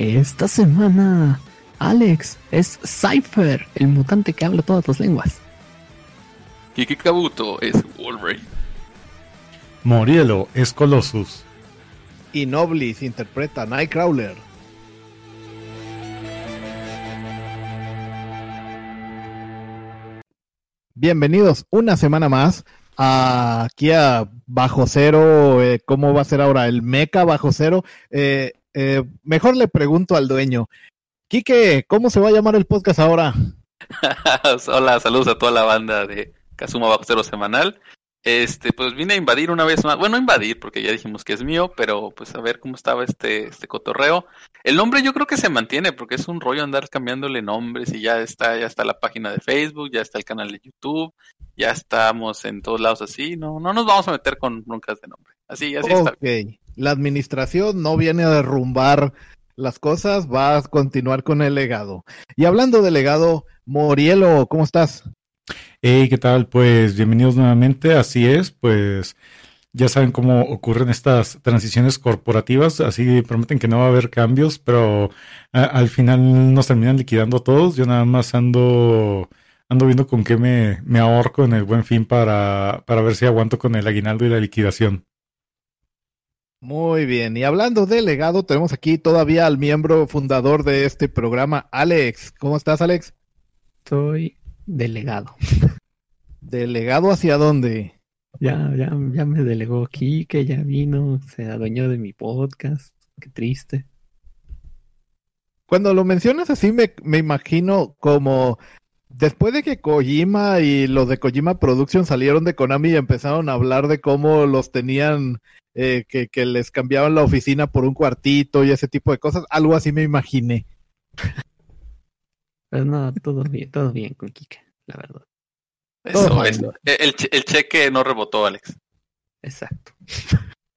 Esta semana, Alex es Cypher, el mutante que habla todas las lenguas. Kiki Kabuto es Wolverine. Morielo es Colossus. Y Noblis interpreta a Nightcrawler. Bienvenidos una semana más a, aquí a Bajo Cero. eh, ¿Cómo va a ser ahora el Mecha Bajo Cero? Eh, eh, mejor le pregunto al dueño. Quique, ¿cómo se va a llamar el podcast ahora? Hola, saludos a toda la banda de Kazuma Bajo Cero Semanal. Este, pues vine a invadir una vez más. Bueno, invadir, porque ya dijimos que es mío, pero pues a ver cómo estaba este, este cotorreo. El nombre yo creo que se mantiene, porque es un rollo andar cambiándole nombres y ya está, ya está la página de Facebook, ya está el canal de YouTube, ya estamos en todos lados así. No, no nos vamos a meter con broncas de nombre. Así, así está. La administración no viene a derrumbar las cosas, va a continuar con el legado. Y hablando de legado, Morielo, ¿cómo estás? Hey, ¿qué tal? Pues bienvenidos nuevamente. Así es, pues ya saben cómo ocurren estas transiciones corporativas. Así prometen que no va a haber cambios, pero al final nos terminan liquidando a todos. Yo nada más ando, ando viendo con qué me, me ahorco en el buen fin para, para ver si aguanto con el aguinaldo y la liquidación. Muy bien, y hablando de legado, tenemos aquí todavía al miembro fundador de este programa, Alex. ¿Cómo estás, Alex? Soy delegado. ¿Delegado hacia dónde? Ya, ya, ya me delegó aquí, que ya vino, se adueñó de mi podcast. Qué triste. Cuando lo mencionas así, me, me imagino como después de que Kojima y los de Kojima Productions salieron de Konami y empezaron a hablar de cómo los tenían, eh, que, que les cambiaban la oficina por un cuartito y ese tipo de cosas, algo así me imaginé. Pero no, todo bien, todo bien con Kika, la verdad. Eso es. el cheque no rebotó, Alex. Exacto.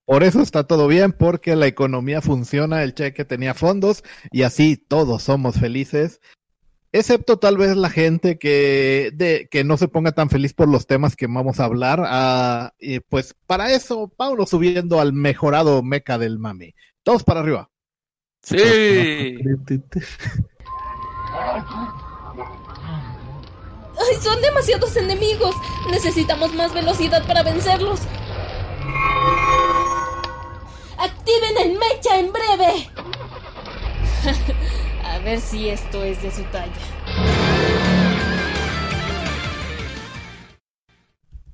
Por eso está todo bien, porque la economía funciona, el cheque tenía fondos y así todos somos felices. Excepto tal vez la gente que, de, que no se ponga tan feliz por los temas que vamos a hablar. ah, y pues para eso, vámonos subiendo al mejorado meca del mame. Todos para arriba. Sí. ¡Ay, son demasiados enemigos! Necesitamos más velocidad para vencerlos. ¡Activen el mecha en breve! A ver si esto es de su talla.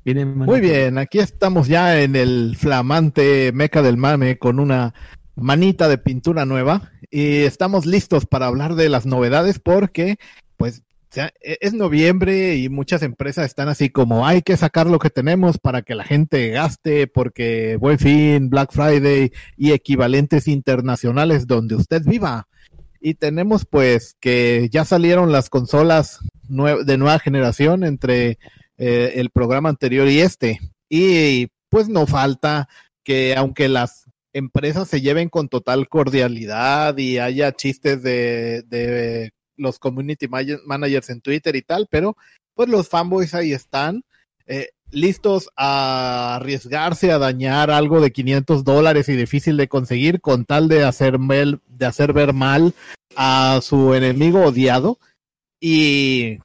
Muy bien, aquí estamos ya en el flamante meca del mame con una manita de pintura nueva y estamos listos para hablar de las novedades porque pues o sea, e- es noviembre y muchas empresas están así como hay que sacar lo que tenemos para que la gente gaste porque Buen Fin, Black Friday y equivalentes internacionales donde usted viva. Y tenemos pues que ya salieron las consolas de nueva generación entre eh, el programa anterior y este. Y pues no falta que aunque las empresas se lleven con total cordialidad y haya chistes de, de los community ma- managers en Twitter y tal, pero pues los fanboys ahí están eh, listos a arriesgarse a dañar algo de 500 dólares y difícil de conseguir con tal de hacer, mel- de hacer ver mal a su enemigo odiado. Y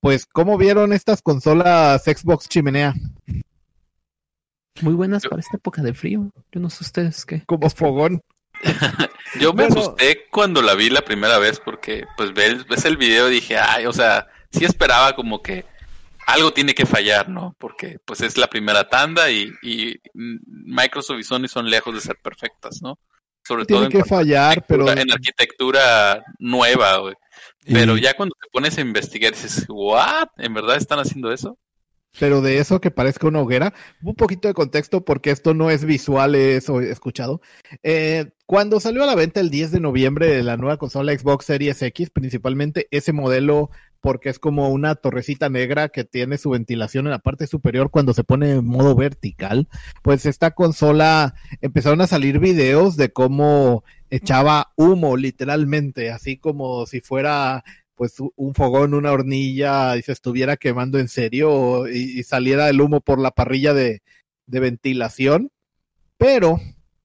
pues, ¿cómo vieron estas consolas Xbox chimenea? Muy buenas para esta época de frío. Yo no sé ustedes qué. Como fogón. Yo me Bueno. asusté cuando la vi la primera vez porque pues ves, ves el video y dije, ay, o sea, sí esperaba como que algo tiene que fallar, ¿no? Porque pues es la primera tanda y, y Microsoft y Sony son lejos de ser perfectas, ¿no? Sobre todo en que fallar, pero en arquitectura nueva, güey. Y- Pero ya cuando te pones a investigar dices, ¿what? ¿En verdad están haciendo eso? pero de eso que parezca una hoguera, un poquito de contexto porque esto no es visual, es escuchado. Eh, cuando salió a la venta el 10 de noviembre la nueva consola Xbox Series X, principalmente ese modelo porque es como una torrecita negra que tiene su ventilación en la parte superior cuando se pone en modo vertical, pues esta consola empezaron a salir videos de cómo echaba humo literalmente, así como si fuera pues un fogón, una hornilla y se estuviera quemando en serio y, y saliera el humo por la parrilla de, de ventilación. Pero,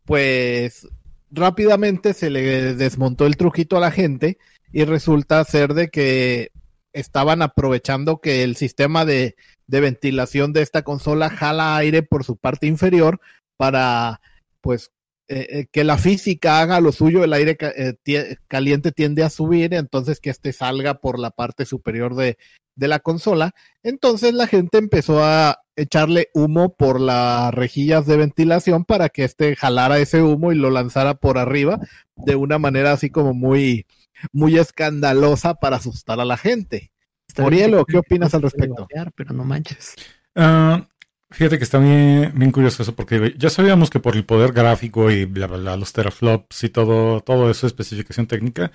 pues, rápidamente se le desmontó el truquito a la gente y resulta ser de que estaban aprovechando que el sistema de, de ventilación de esta consola jala aire por su parte inferior para, pues, eh, eh, que la física haga lo suyo, el aire eh, caliente tiende a subir, entonces que este salga por la parte superior de, de la consola. Entonces la gente empezó a echarle humo por las rejillas de ventilación para que este jalara ese humo y lo lanzara por arriba de una manera así como muy, muy escandalosa para asustar a la gente. Está Orielo, bien, ¿qué opinas al respecto? pero no manches. Ah, fíjate que está bien, bien curioso eso, porque ya sabíamos que por el poder gráfico y bla, bla, bla, los teraflops y todo, todo eso, especificación técnica,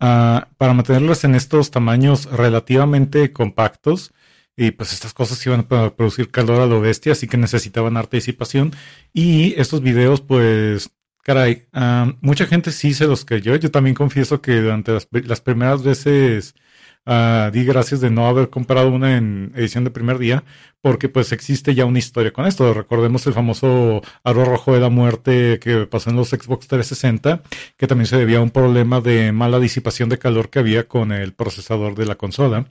ah, para mantenerlas en estos tamaños relativamente compactos, y pues estas cosas iban a producir calor a lo bestia, así que necesitaban harta disipación. Y estos videos, pues, caray, mucha gente sí se los creyó. Yo también confieso que durante las, primeras veces ah, di gracias de no haber comprado una en edición de primer día, porque pues existe ya una historia con esto. Recordemos el famoso aro rojo de la muerte que pasó en los Xbox 360, que también se debía a un problema de mala disipación de calor que había con el procesador de la consola.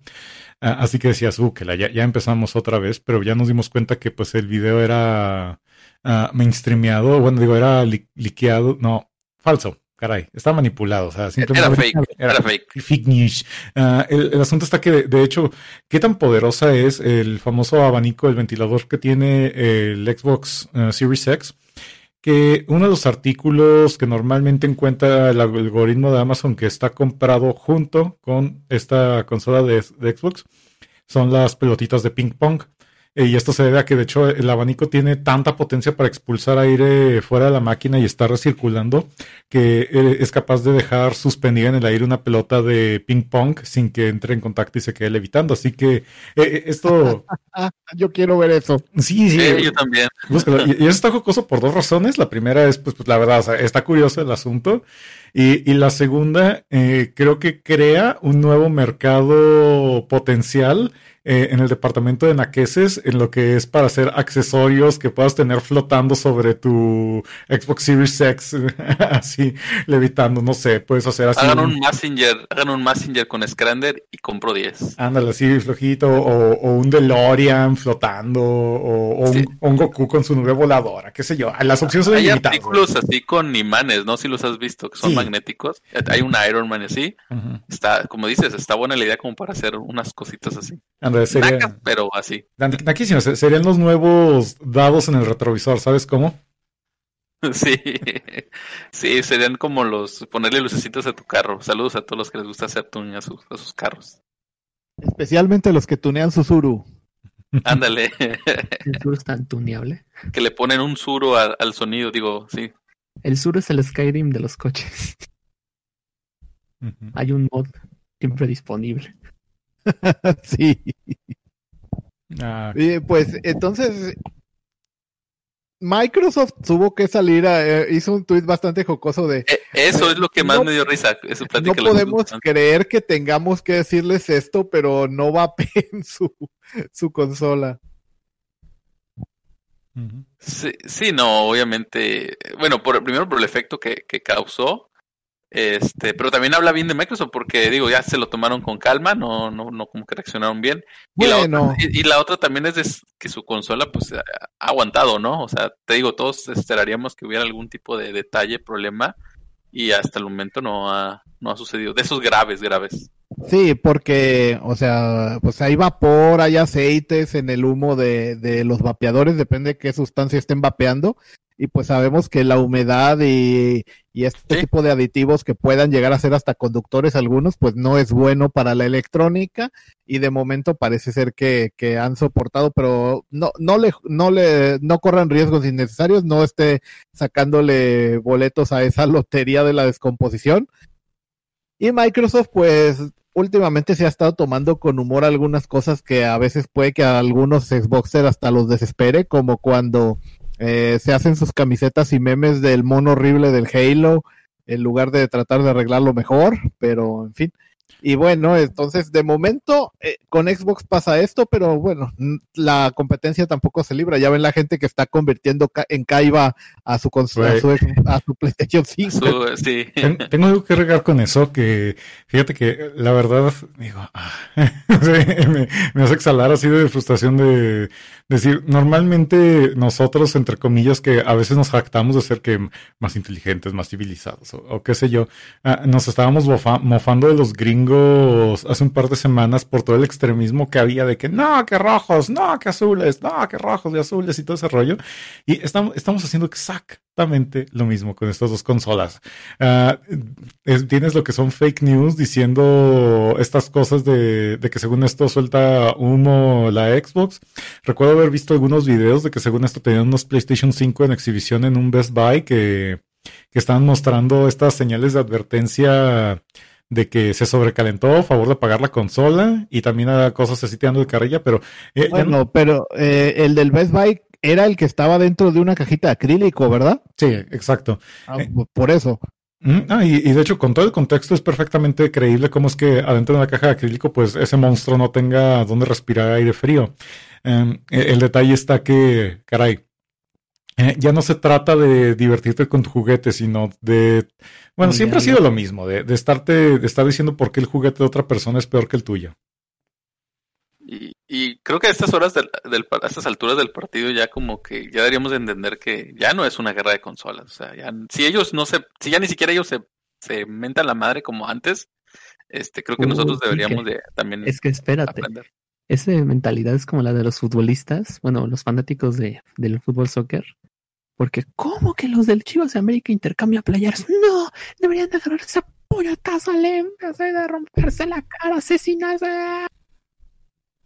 Ah, así que decías, uh, la- ya, ya empezamos otra vez, pero ya nos dimos cuenta que pues el video era ah, mainstreameado, bueno, digo, era li- liqueado, no, falso, caray, está manipulado, o sea, Era simplemente fake, era fake. Fake news. Ah, el, el asunto está que, de, de hecho, qué tan poderosa es el famoso abanico, el ventilador que tiene el Xbox eh, Series X, que uno de los artículos que normalmente encuentra el algoritmo de Amazon que está comprado junto con esta consola de, de Xbox son las pelotitas de ping pong. Eh, Y esto se debe a que de hecho el abanico tiene tanta potencia para expulsar aire fuera de la máquina y estar recirculando que eh, es capaz de dejar suspendida en el aire una pelota de ping pong sin que entre en contacto y se quede levitando. Así que eh, esto, yo quiero ver eso. sí, sí, Sí, yo también. búscalo. Y, y eso está jocoso por dos razones. La primera es, pues, pues la verdad, o sea, está curioso el asunto. Y, y la segunda, eh, creo que crea un nuevo mercado potencial eh, en el departamento de naqueses, en lo que es para hacer accesorios que puedas tener flotando sobre tu Xbox Series X, así levitando, no sé, puedes hacer así. Hagan un- Messenger, hagan un Messenger con Scrander y compro 10. Ándale, así flojito, o, o un DeLorean flotando, o, o Sí. un, Goku con su nube voladora, qué sé yo. Las opciones son Hay ilimitadas. artículos así con imanes, ¿no? Si los has visto, que son Sí. magnéticos. Hay un Iron Man así. Está, como dices, está buena la idea como para hacer unas cositas así. Ándale, sería, Nacas, pero así. serían los nuevos dados en el retrovisor, ¿sabes cómo? Sí, sí, serían como los, ponerle lucecitos a tu carro. Saludos a todos los que les gusta hacer tuning a sus, a sus carros. Especialmente los que tunean Susuru. Ándale, El sur es tan tuneable. que le ponen un a- al sonido, digo, sí. El sur es el Skyrim de los coches. Hay un mod siempre disponible. sí. Ah, Y, pues entonces Microsoft tuvo que salir a, eh, hizo un tuit bastante jocoso de E- Eso es lo que más No- me dio risa. Eso no podemos creer que tengamos que decirles esto, pero no va en su, su consola. Sí, sí, no, obviamente. Bueno, por, primero por el efecto que, que causó. Este, pero también habla bien de Microsoft porque digo, ya se lo tomaron con calma, no, no, no como que reaccionaron bien. Y, la, otra, y, la otra también es de que su consola pues ha aguantado, ¿no? O sea, te digo, todos esperaríamos que hubiera algún tipo de detalle, problema, y hasta el momento no ha, no ha sucedido. De esos graves, graves. Sí, porque, o sea, pues hay vapor, hay aceites en el humo de, de los vapeadores, depende de qué sustancia estén vapeando, y pues sabemos que la humedad y, este tipo de aditivos que puedan llegar a ser hasta conductores algunos, pues no es bueno para la electrónica y de momento parece ser que, que han soportado, pero no, no le, no le, no corran riesgos innecesarios, no esté sacándole boletos a esa lotería de la descomposición. Y Microsoft, pues, últimamente se ha estado tomando con humor algunas cosas que a veces puede que a algunos Xboxer hasta los desespere, como cuando eh, se hacen sus camisetas y memes del mono horrible del Halo en lugar de tratar de arreglarlo mejor, pero en fin. Y bueno, entonces de momento eh, con Xbox pasa esto, pero bueno, la competencia tampoco se libra. Ya ven la gente que está convirtiendo en Kaiba a su, a su, a su PlayStation 5. Tengo algo que regar con eso, que fíjate que la verdad, digo, ah, me, me, hace exhalar así de frustración de decir, normalmente nosotros, entre comillas, que a veces nos jactamos de ser que más inteligentes, más civilizados, o, qué sé yo, ah, nos estábamos mofando de los gringos hace un par de semanas por todo el extremismo que había de que no, que rojos, no, que azules, no, que rojos y azules y todo ese rollo. Y estamos, estamos haciendo exactamente lo mismo con estas dos consolas. Ah, tienes lo que son fake news diciendo estas cosas de, de que según esto suelta humo la Xbox. Recuerdo haber visto algunos videos de que según esto tenían unos PlayStation 5 en exhibición en un Best Buy que, que estaban mostrando estas señales de advertencia de que se sobrecalentó a favor de apagar la consola y también a cosas así tirando de carrilla, pero... Eh, bueno, pero eh, el del Best Buy era el que estaba dentro de una cajita de acrílico, ¿verdad? Sí, exacto. Ah, eh, por eso. Ah, y, y, de hecho, con todo el contexto es perfectamente creíble cómo es que adentro de una caja de acrílico, pues ese monstruo no tenga donde respirar aire frío. Em, e, el detalle está que, caray, eh, ya no se trata de divertirte con tu juguete, sino de, bueno, siempre ha sido lo mismo, de, de, estarte, de estar diciendo por qué el juguete de otra persona es peor que el tuyo. Y, creo que a estas horas del, del, a estas alturas del partido ya como que ya deberíamos de entender que ya no es una guerra de consolas. O sea, ya, si ellos no se, si ya ni siquiera ellos se, se mentan la madre como antes, este, creo que nosotros deberíamos de también es que espérate, esa mentalidad es como la de los futbolistas, bueno, los fanáticos de, del fútbol soccer. Porque, ¿cómo que los del Chivas de América intercambian playeras? No, deberían de agarrar ese puñetazo al de romperse la cara, asesinarse.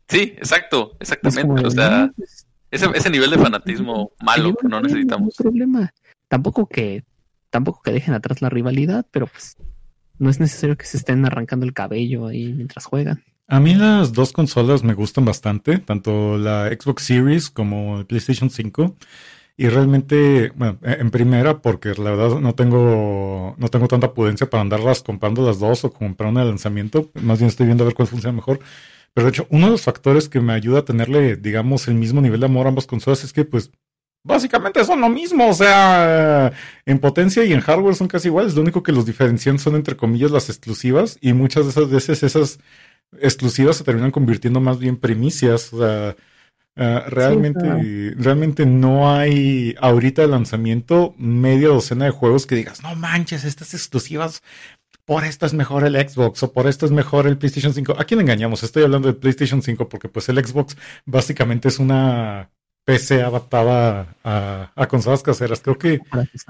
Sí, exacto, exactamente. o sea, pues, ese, ese nivel de fanatismo malo que no necesitamos. No problema. Tampoco que, tampoco que dejen atrás la rivalidad, pero pues no es necesario que se estén arrancando el cabello ahí mientras juegan. A mí las dos consolas me gustan bastante, tanto la Xbox Series como el PlayStation 5. Y realmente, bueno, e, en primera, porque la verdad no tengo, no tengo tanta pudencia para andarlas comprando las dos o comprar una de lanzamiento. Más bien estoy viendo a ver cuál funciona mejor. Pero de hecho, uno de los factores que me ayuda a tenerle, digamos, el mismo nivel de amor a ambas consolas es que, pues, básicamente son lo mismo. O sea, en potencia y en hardware son casi iguales. Lo único que los diferencian son, entre comillas, las exclusivas. Y muchas de esas veces esas exclusivas se terminan convirtiendo más bien primicias. O sea, uh, realmente, realmente no hay ahorita de lanzamiento media docena de juegos que digas, no manches, estas exclusivas, por esto es mejor el Xbox o por esto es mejor el PlayStation 5. ¿A quién engañamos? Estoy hablando del PlayStation 5 porque pues el Xbox básicamente es una PC adaptada a, a, consolas caseras. Creo que.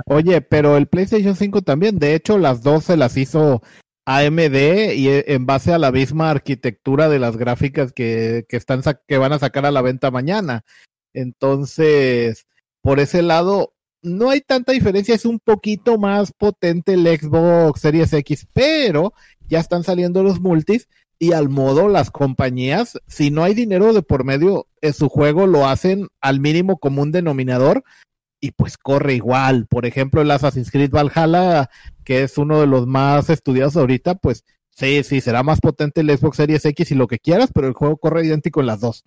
Oye, pero el PlayStation 5 también, de hecho, las dos se las hizo AMD y e, en base a la misma arquitectura de las gráficas que, que, están que van a sacar a la venta mañana. Entonces, por ese lado, no hay tanta diferencia, es un poquito más potente el Xbox Series X, pero ya están saliendo los multis y al modo las compañías, si no hay dinero de por medio, en su juego lo hacen al mínimo común denominador y pues corre igual. Por ejemplo, el Assassin's Creed Valhalla, que es uno de los más estudiados ahorita, pues sí, sí, será más potente el Xbox Series X y lo que quieras, pero el juego corre idéntico en las dos.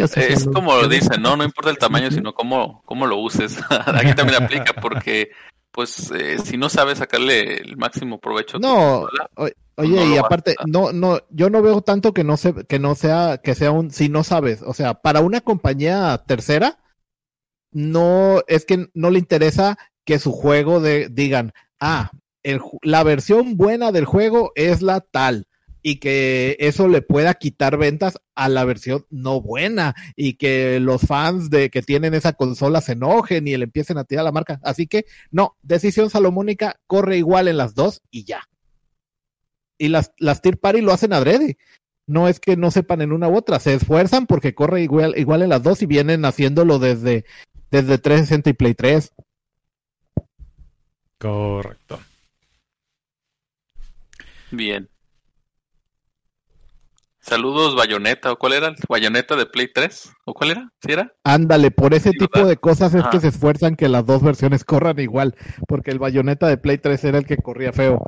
Es como lo dicen, ¿no? No importa el tamaño, sino cómo, cómo lo uses. Aquí también aplica, porque pues eh, si no sabes sacarle el máximo provecho. No, o- oye, no y aparte, no, no, yo no veo tanto que no se, que no sea, que sea un, si no sabes, o sea, para una compañía tercera, no, es que no le interesa que su juego de, digan, ah, el, la versión buena del juego es la tal, y que eso le pueda quitar ventas a la versión no buena, y que los fans de que tienen esa consola se enojen y le empiecen a tirar la marca. Así que, no, decisión salomónica, corre igual en las dos y ya y las, las Tier Party lo hacen adrede. No es que no sepan en una u otra, se esfuerzan porque corre igual, igual en las dos y vienen haciéndolo desde, desde 360 y Play 3. Correcto. Bien. Saludos, Bayonetta. ¿O cuál era? ¿Bayonetta de Play 3? ¿O cuál era? ¿Sí era? Ándale, por ese Sí, tipo ¿verdad? de cosas es Ajá. que se esfuerzan que las dos versiones corran igual, porque el bayoneta de Play 3 era el que corría feo.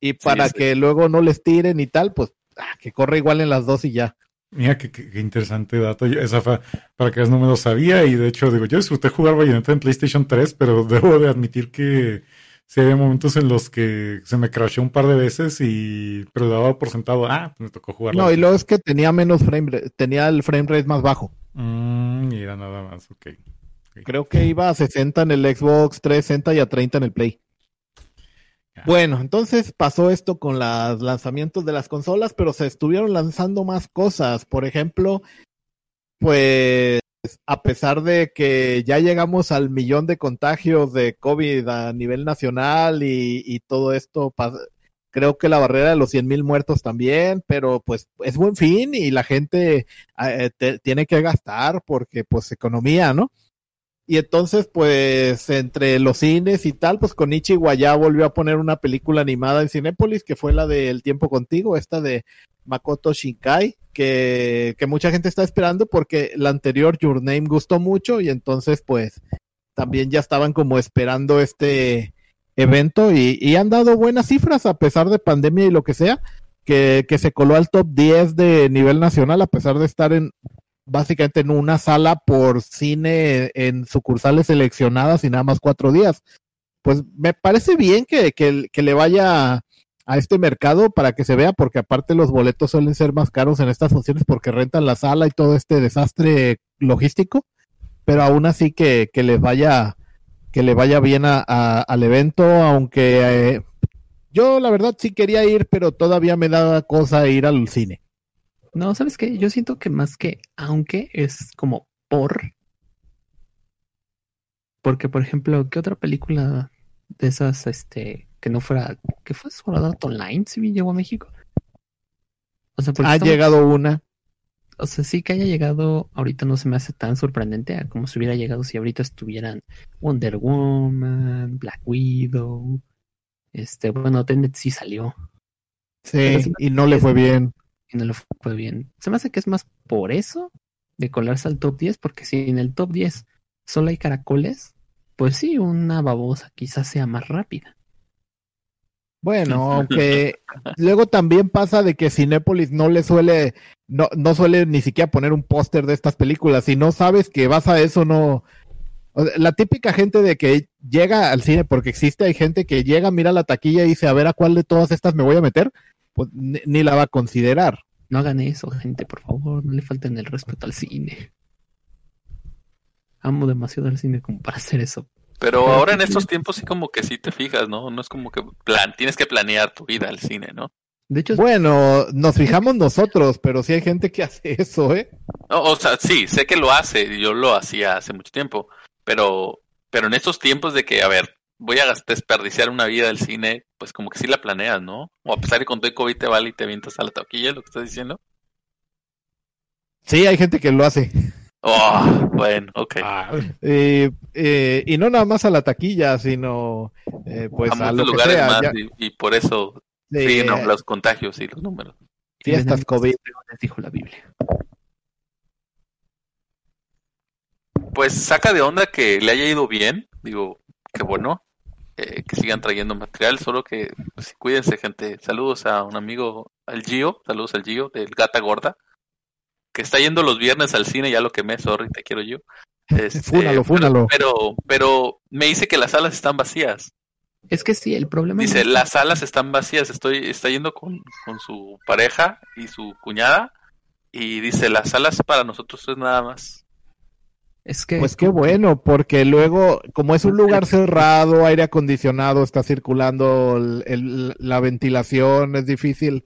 Y para sí. que luego no les tiren y tal, pues ah, que corre igual en las dos y ya. Mira qué, qué- qué interesante dato. Yo- esa fue, para que no me lo sabía y de hecho digo, yo disfruté jugar Bayonetta en PlayStation 3, pero debo de admitir que sí había momentos en los que se me crashó un par de veces y pero daba por sentado, ah, pues me tocó jugar. No, y luego es que tenía menos frame rate, tenía el frame rate más bajo. Mm, mira, nada más, ok. Creo que iba a 60 en el Xbox 360 y a 30 en el Play. Bueno, entonces pasó esto con los lanzamientos de las consolas, pero se estuvieron lanzando más cosas. Por ejemplo, pues a pesar de que ya llegamos al millón de contagios de COVID a nivel nacional y, y todo esto, creo que la barrera de los 100 mil muertos también, pero pues es buen fin y la gente eh, tiene que gastar porque pues economía, ¿no? Y entonces, pues, entre los cines y tal, pues Konichi ya volvió a poner una película animada en Cinépolis, que fue la de El tiempo contigo, esta de Makoto Shinkai, que, que mucha gente está esperando porque la anterior, Your Name, gustó mucho y entonces, pues, también ya estaban como esperando este evento y, y han dado buenas cifras a pesar de pandemia y lo que sea, que, que se coló al top 10 de nivel nacional a pesar de estar en básicamente en una sala por cine en sucursales seleccionadas y nada más cuatro días. Pues me parece bien que, que, que le vaya a este mercado para que se vea, porque aparte los boletos suelen ser más caros en estas funciones porque rentan la sala y todo este desastre logístico, pero aún así que, que les vaya que le vaya bien a, al evento, aunque eh, yo la verdad sí quería ir, pero todavía me da cosa ir al cine. No, ¿sabes qué? Yo siento que más que aunque es como por. Porque, por ejemplo, ¿qué otra película de esas, este, que no fuera, que fue Sword Online, si bien llegó a México? O sea, porque Ha estamos- llegado una. o sea, sí que haya llegado, ahorita no se me hace tan sorprendente a como si hubiera llegado si ahorita estuvieran Wonder Woman, Black Widow, este, bueno, Tenet sí salió Sí, y no le fue bien. Y no le fue bien. Se me hace que es más por eso de colarse al top 10, porque si en el top 10 solo hay caracoles, pues sí, una babosa quizás sea más rápida. Bueno, aunque luego también pasa de que Cinépolis no le suele, no, no suele ni siquiera poner un póster de estas películas. Si no sabes que vas a eso, no. o sea, La típica gente de que llega al cine, porque existe, hay gente que llega, mira la taquilla y dice, a ver a cuál de todas estas me voy a meter, ni, ni la va a considerar. No hagan eso, gente, por favor, no le falten el respeto al cine. Amo demasiado al cine como para hacer eso. Pero ahora en estos tiempos sí como que sí te fijas, ¿no? No es como que plan, tienes que planear tu vida al cine, ¿no? De hecho, Bueno, nos fijamos nosotros, pero sí hay gente que hace eso, ¿eh? No, o sea, sí, sé que lo hace, yo lo hacía hace mucho tiempo, pero, pero en estos tiempos de que, a ver, voy a desperdiciar una vida del cine, pues como que sí la planeas, ¿no? O a pesar de que con todo el COVID te vale y te avientas a la taquilla, lo que estás diciendo. Sí, hay gente que lo hace. Oh, bueno, ok. Ah, Eh, eh, y no nada más a la taquilla, sino eh, pues a a, muchos lo que lugares sea. más ya- y, y por eso sí, siguen eh, los contagios y los números. fiestas COVID. les dijo la Biblia. Pues saca de onda que le haya ido bien, digo, qué bueno, eh, que sigan trayendo material, solo que pues, cuídense gente. Saludos a un amigo, al Gio, saludos al Gio del Gata Gorda, que está yendo los viernes al cine, ya lo quemé, sorry, te quiero yo. Este, Fúnalo, pero- fúnalo. Pero, pero me dice que las salas están vacías. Es que sí, el problema Dice, las salas están vacías. Estoy, está yendo con, con su pareja y su cuñada. Y dice, las salas para nosotros es nada más. Es que Pues qué bueno, porque luego, como es un lugar cerrado, aire acondicionado, está circulando el- el- la ventilación, es difícil.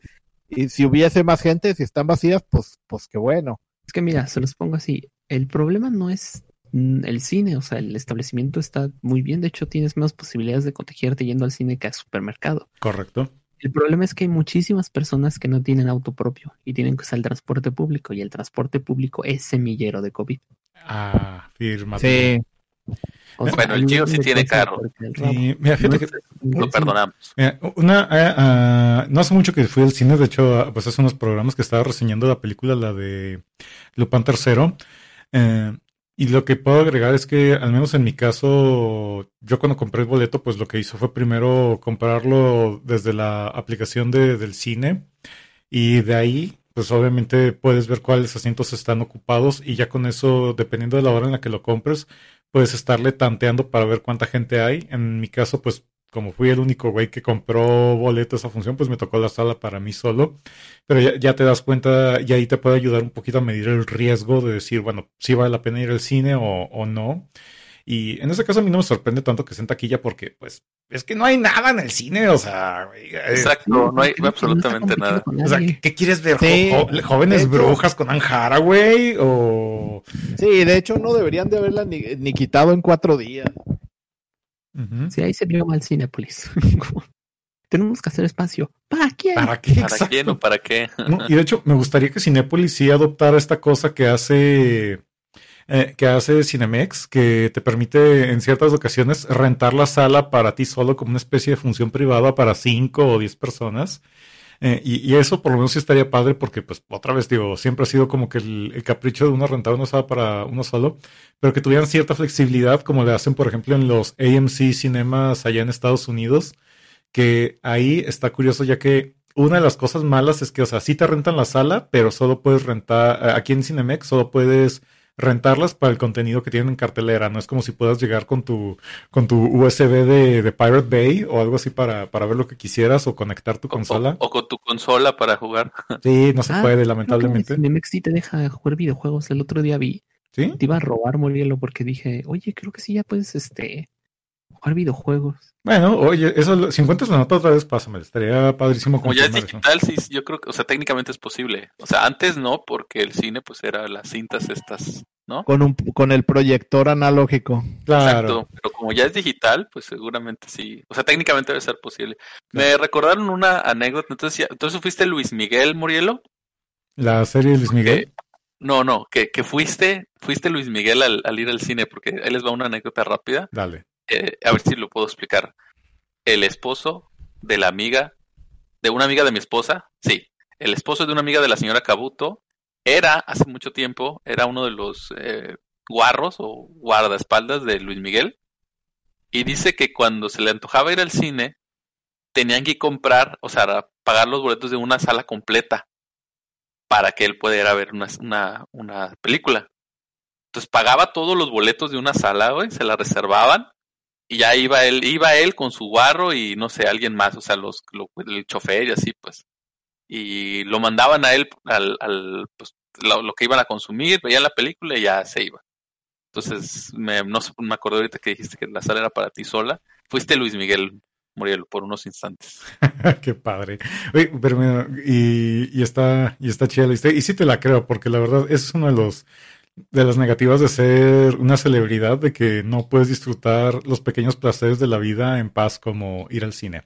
Y si hubiese más gente, si están vacías, pues, pues qué bueno. Es que mira, se los pongo así. El problema no es mm, el cine, o sea, el establecimiento está muy bien. De hecho, tienes menos posibilidades de contagiarte yendo al cine que al supermercado. Correcto. El problema es que hay muchísimas personas que no tienen auto propio y tienen que usar el transporte público y el transporte público es semillero de COVID. Ah, firma. Sí, O sea, Bueno, el Gio sí tiene carro. Sí, mira, fíjate que Lo perdonamos. Mira, una, eh, ah, no hace mucho que fui al cine, de hecho, ah, pues hace unos programas que estaba reseñando la película, la de Lupin III. eh, y lo que puedo agregar es que, al menos en mi caso, yo cuando compré el boleto, pues lo que hizo fue primero comprarlo desde la aplicación de, del cine. Y de ahí, pues obviamente puedes ver cuáles asientos están ocupados. Y ya con eso, dependiendo de la hora en la que lo compres, puedes estarle tanteando para ver cuánta gente hay. En mi caso, pues como fui el único güey que compró boleto a esa función, pues me tocó la sala para mí solo. Pero ya, te das cuenta y ahí te puede ayudar un poquito a medir el riesgo de decir, bueno, si vale la pena ir al cine o, o no. Y en ese caso a mí no me sorprende tanto que sea en taquilla porque, pues, es que no hay nada en el cine, o sea, güey, eh, Exacto, no hay absolutamente nada. o sea. ¿qué, quieres ver? Sí. Jo- jo- ¿Jóvenes brujas con Anne Hathaway? ¿O...? sí, de hecho no deberían de haberla ni, ni quitado en cuatro días. Ujú. Sí, ahí se vio mal Cinepolis. Tenemos que hacer espacio. ¿Para quién? ¿Para qué? ¿Para quién o para qué? No, y de hecho, me gustaría que Cinépolis sí adoptara esta cosa que hace eh, que hace Cinemex, que te permite en ciertas ocasiones rentar la sala para ti solo como una especie de función privada para cinco o diez personas. Eh, y, eso por lo menos sí estaría padre porque, pues, otra vez digo, siempre ha sido como que el, el capricho de uno rentar una sala para uno solo, pero que tuvieran cierta flexibilidad como le hacen, por ejemplo, en los AMC cinemas allá en Estados Unidos, que ahí está curioso ya que una de las cosas malas es que, o sea, sí te rentan la sala, pero solo puedes rentar, aquí en Cinemex solo puedes rentarlas para el contenido que tienen en cartelera. No es como si puedas llegar con tu, con tu USB de, de Pirate Bay o algo así para, para ver lo que quisieras o conectar tu O- consola. O, o con tu consola para jugar. Sí, no se Ah, puede, lamentablemente. Cinemex sí te deja jugar videojuegos. El otro día vi. ¿Sí? Te iba a robar, Murielo, porque dije, oye, creo que sí ya puedes este jugar videojuegos. Bueno, oye, eso, si encuentras la nota otra vez, pásamela. Estaría padrísimo Como ya es eso. digital, sí, yo creo que, o sea, técnicamente es posible. O sea, antes no, porque el cine, pues, era las cintas estas, ¿no? Con, un, con el proyector analógico. Claro. Exacto, pero como ya es digital, pues seguramente sí. O sea, técnicamente debe ser posible. Me recordaron una anécdota. Entonces, ya- entonces fuiste Luis Miguel Murielo. La serie de Luis Miguel. Que- no, no, que, que fuiste, fuiste Luis Miguel al, al ir al cine, porque ahí les va una anécdota rápida. Dale. Eh, a ver si lo puedo explicar. El esposo de la amiga, de una amiga de mi esposa, sí, el esposo de una amiga de la señora Cabuto, era hace mucho tiempo, era uno de los eh, guarros o guardaespaldas de Luis Miguel. Y dice que cuando se le antojaba ir al cine, tenían que comprar, o sea, pagar los boletos de una sala completa para que él pudiera ver una, una, película. Entonces pagaba todos los boletos de una sala, güey, se la reservaban y ya iba él, iba él con su guarro y no sé, alguien más, o sea, los, lo- el chofer y así, pues. Y lo mandaban a él al, al pues, lo, que iban a consumir, veían la película y ya se iba. Entonces, me, no me acordé ahorita que dijiste que la sala era para ti sola. Fuiste Luis Miguel Muriel por unos instantes. Qué padre. Y, y está, y está chida la historia. Y sí te la creo, porque la verdad, es uno de los de las negativas de ser una celebridad, de que no puedes disfrutar los pequeños placeres de la vida en paz como ir al cine.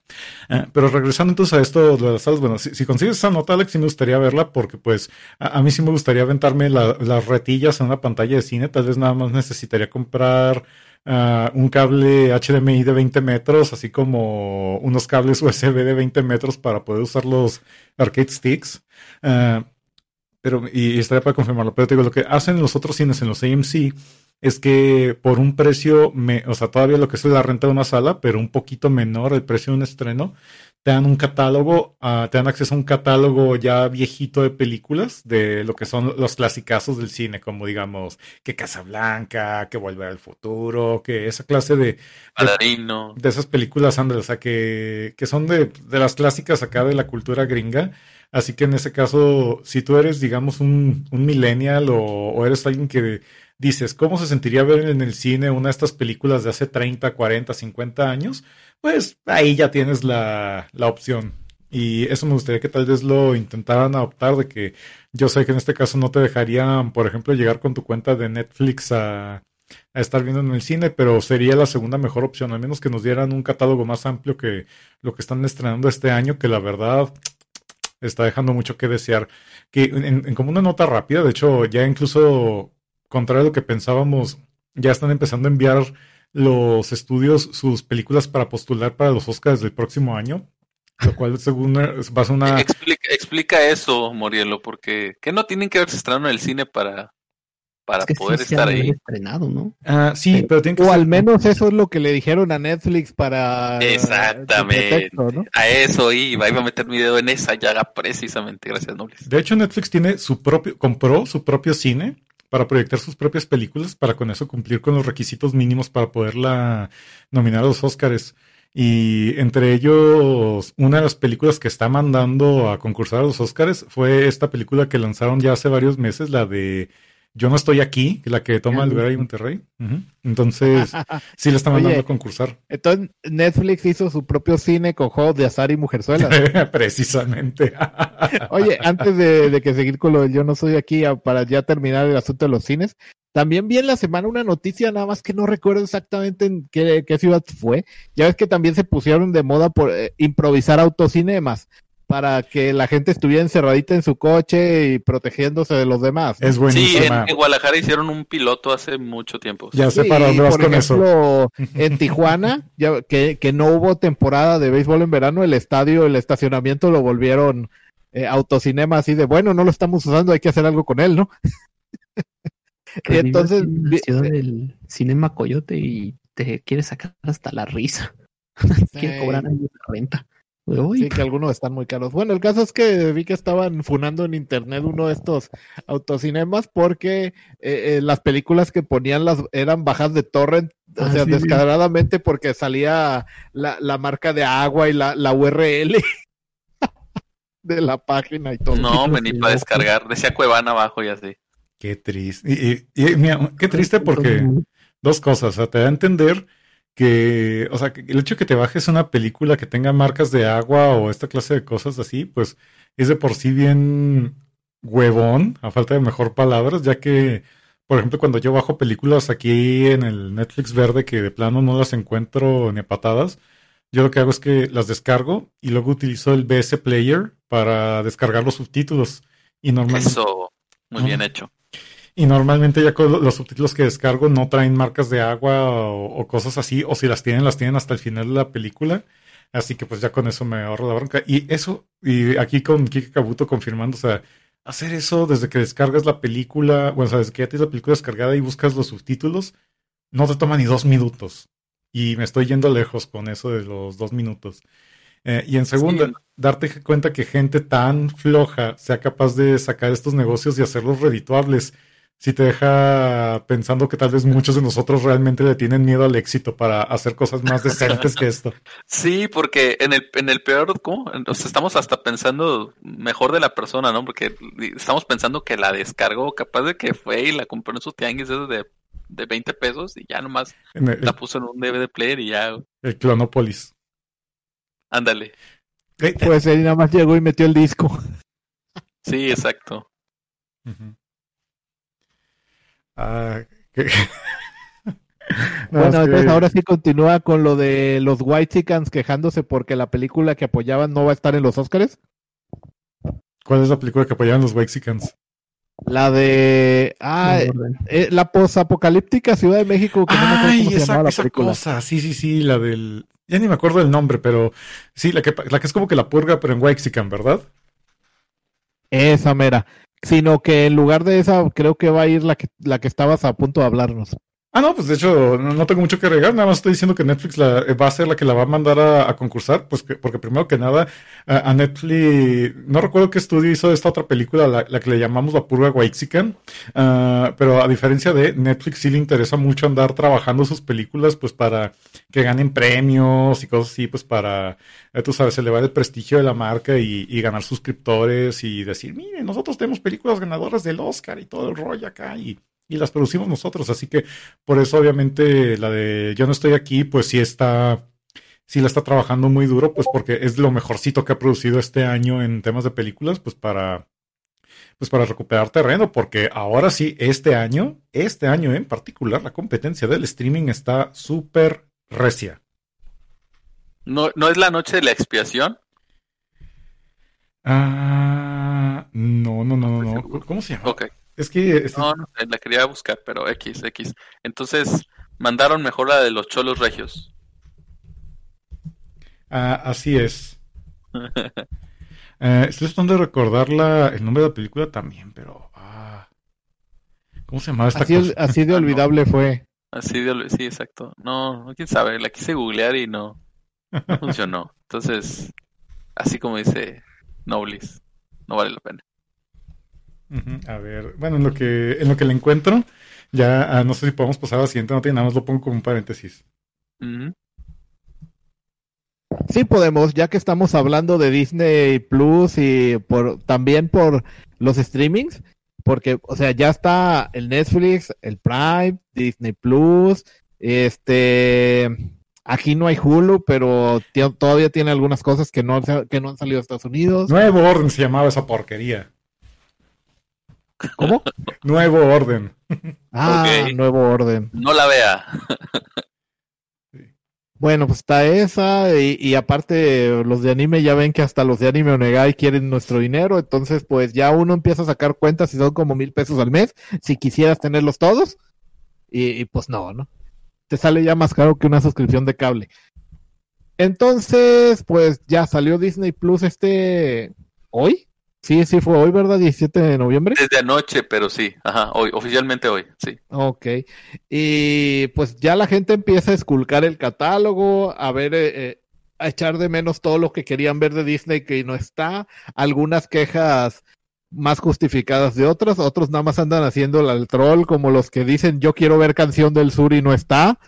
Eh, pero regresando entonces a esto de las salas, bueno, si, si consigues esa nota, Alex, sí me gustaría verla, porque pues a, mí sí me gustaría aventarme la- las retillas en una pantalla de cine, tal vez nada más necesitaría comprar ah, un cable HDMI de 20 metros, así como unos cables USB de 20 metros para poder usar los arcade sticks. Ah, pero, y, estaría para confirmarlo, pero te digo, lo que hacen los otros cines en los AMC es que por un precio, me, o sea, todavía lo que es la renta de una sala, pero un poquito menor el precio de un estreno, te dan un catálogo, ah, te dan acceso a un catálogo ya viejito de películas de lo que son los clasicazos del cine, como digamos que Casablanca, que Volver al Futuro, que esa clase de, de, Paladino. de esas películas, Andrés, o sea, que, que son de, de las clásicas acá de la cultura gringa. Así que en ese caso, si tú eres, digamos, un, un millennial o, eres alguien que dices, ¿cómo se sentiría ver en el cine una de estas películas de hace 30, 40, 50 años? Pues ahí ya tienes la, la opción. Y eso me gustaría que tal vez lo intentaran adoptar, de que yo sé que en este caso no te dejarían, por ejemplo, llegar con tu cuenta de Netflix a, a estar viendo en el cine, pero sería la segunda mejor opción, al menos que nos dieran un catálogo más amplio que lo que están estrenando este año, que la verdad está dejando mucho que desear. Que en, en como una nota rápida, de hecho, ya incluso contrario a lo que pensábamos, ya están empezando a enviar los estudios sus películas para postular para los Oscars del próximo año, lo cual según va a ser una... Explica, explica eso, Morielo, porque ¿qué no tienen que haberse estrenado en el cine para, para Es que poder sí estar ahí? estrenado, ¿no? Ah, sí, pero tienen que O ser- al menos eso es lo que le dijeron a Netflix para... Exactamente. de pretexto, ¿no? A eso iba, iba a meter mi dedo en esa llaga precisamente, gracias Nobles. De hecho, Netflix tiene su propio, compró su propio cine para proyectar sus propias películas, para con eso cumplir con los requisitos mínimos para poderla nominar a los Oscars. Y entre ellos, una de las películas que está mandando a concursar a los Oscars fue esta película que lanzaron ya hace varios meses, la de Yo no estoy aquí, la que toma el lugar ahí en Monterrey. Entonces, sí la está mandando Oye. a concursar. Entonces Netflix hizo su propio cine con juegos de azar y mujerzuelas. Precisamente. Oye, antes de, de que seguir con lo de yo no soy aquí, para ya terminar el asunto de los cines, también vi en la semana una noticia, nada más que no recuerdo exactamente en qué, qué ciudad fue. Ya ves que también se pusieron de moda por eh, improvisar autocinemas para que la gente estuviera encerradita en su coche y protegiéndose de los demás. ¿no? Es Sí, en, Guadalajara hicieron un piloto hace mucho tiempo. Ya sé Sí, para dónde vas por con eso. ejemplo, en Tijuana, ya que, que no hubo temporada de béisbol en verano, el estadio, el estacionamiento lo volvieron eh, autocinema así de, bueno, no lo estamos usando, hay que hacer algo con él, ¿no? Entonces, en la del Cinema Coyote y te quiere sacar hasta la risa. quiere Sí. cobrar ahí una renta. Uy, Sí, que algunos están muy caros. Bueno, el caso es que vi que estaban funando en internet uno de estos autocinemas porque eh, eh, las películas que ponían las eran bajas de torrent, o Ah, sea, sí, sí. descaradamente porque salía la, la marca de agua y la, la URL de la página y todo. No, vení para descargar. Decía Cuevana abajo y así. Qué triste. Y, y- y, mira, qué triste porque dos cosas. O sea, te da a entender que, o sea, que el hecho de que te bajes una película que tenga marcas de agua o esta clase de cosas así, pues es de por sí bien huevón, a falta de mejor palabras, ya que, por ejemplo, cuando yo bajo películas aquí en el Netflix verde que de plano no las encuentro ni a patadas, yo lo que hago es que las descargo y luego utilizo el BS Player para descargar los subtítulos. Y normalmente Eso, muy bien hecho. Y normalmente ya con lo- los subtítulos que descargo no traen marcas de agua o, o cosas así, o si las tienen, las tienen hasta el final de la película. Así que pues ya con eso me ahorro la bronca. Y eso, y aquí con Kike Kabuto confirmando, o sea, hacer eso desde que descargas la película, bueno, o sea, desde que ya tienes la película descargada y buscas los subtítulos, no te toma ni dos minutos. Y me estoy yendo lejos con eso de los dos minutos. Eh, y en segunda, Sí. darte cuenta que gente tan floja sea capaz de sacar estos negocios y hacerlos redituables, si te deja pensando que tal vez muchos de nosotros realmente le tienen miedo al éxito para hacer cosas más decentes que esto. Sí, porque en el, en el peor, ¿cómo? O sea, estamos hasta pensando mejor de la persona, ¿no? Porque estamos pensando que la descargó, capaz de que fue y la compró en sus tianguis de, de 20 pesos y ya nomás En el, la puso en un DVD player y ya, el Clonopolis. ándale. Eh, Pues él nada más llegó y metió el disco. Sí, exacto. ujú. Ah, que- No, bueno, que- entonces ahora sí continúa con lo de los White Chickens quejándose porque la película que apoyaban no va a estar en los Oscars. ¿Cuál es la película que apoyaban los Mexicans? La de ah, eh, la posapocalíptica Ciudad de México, que no me Ay, cómo se esa, la esa cosa, sí, sí, sí, la del... Ya ni me acuerdo del nombre, pero sí, la que, la que es como que la purga, pero en Waxican, ¿verdad? Esa mera. Sino que en lugar de esa, creo que va a ir la que, la que estabas a punto de hablarnos. Ah, no, pues de hecho no, tengo mucho que agregar, nada más estoy diciendo que Netflix la- eh, va a ser la que la va a mandar a, concursar, pues que- porque primero que nada a, Netflix, no recuerdo qué estudio hizo esta otra película, la, que le llamamos La Purga Waxican, ah, pero a diferencia de Netflix sí le interesa mucho andar trabajando sus películas, pues para que ganen premios y cosas así, pues para, eh, tú sabes, elevar el prestigio de la marca y, y ganar suscriptores y decir, mire, nosotros tenemos películas ganadoras del Oscar y todo el rollo acá y... Y las producimos nosotros, así que por eso, obviamente, la de Yo no estoy aquí, pues sí está, sí la está trabajando muy duro, pues porque es lo mejorcito que ha producido este año en temas de películas, pues para, pues para recuperar terreno, porque ahora sí, este año, este año en particular, la competencia del streaming está súper recia. ¿No, ¿No es la noche de la expiación? Ah, no, no, no, no, no. ¿Cómo se llama? Ok. Es que es- No, no la quería buscar, pero X, X. Entonces, mandaron mejor la de los cholos regios. ah, así es. Eh, estoy tratando de recordar la- el nombre de la película también, pero ah, ¿cómo se llama esta Así, cosa? así de olvidable fue. Así de, sí, exacto. No, no, quién sabe, la quise googlear y no, no funcionó. Entonces, así como dice Noblis, no vale la pena. A ver, bueno, en lo que, en lo que le encuentro, ya ah, no sé si podemos pasar a la siguiente nota y nada más lo pongo como un paréntesis. Sí podemos, ya que estamos hablando de Disney Plus y por también por los streamings, porque, o sea, ya está el Netflix, el Prime, Disney Plus, este, aquí no hay Hulu, pero todavía tiene algunas cosas que no, han- que no han salido a Estados Unidos. Nuevo Orden se llamaba esa porquería. ¿Cómo? Nuevo Orden. Ah, nuevo orden. No la vea. Bueno, pues está esa y, y aparte los de anime ya ven que hasta los de anime Onegai quieren nuestro dinero, entonces pues ya uno empieza a sacar cuentas y son como mil pesos al mes, si quisieras tenerlos todos y, y, pues no, ¿no? Te sale ya más caro que una suscripción de cable. Entonces, pues ya salió Disney Plus este hoy. Sí, sí fue hoy, ¿verdad? 17 de noviembre. Desde anoche, pero sí. Ajá, hoy, oficialmente hoy, sí. Ok. Y pues ya la gente empieza a esculcar el catálogo, a ver, eh, eh, a echar de menos todo lo que querían ver de Disney que no está. Algunas quejas más justificadas de otras, otros nada más andan haciendo el troll, como los que dicen yo quiero ver Canción del Sur y no está.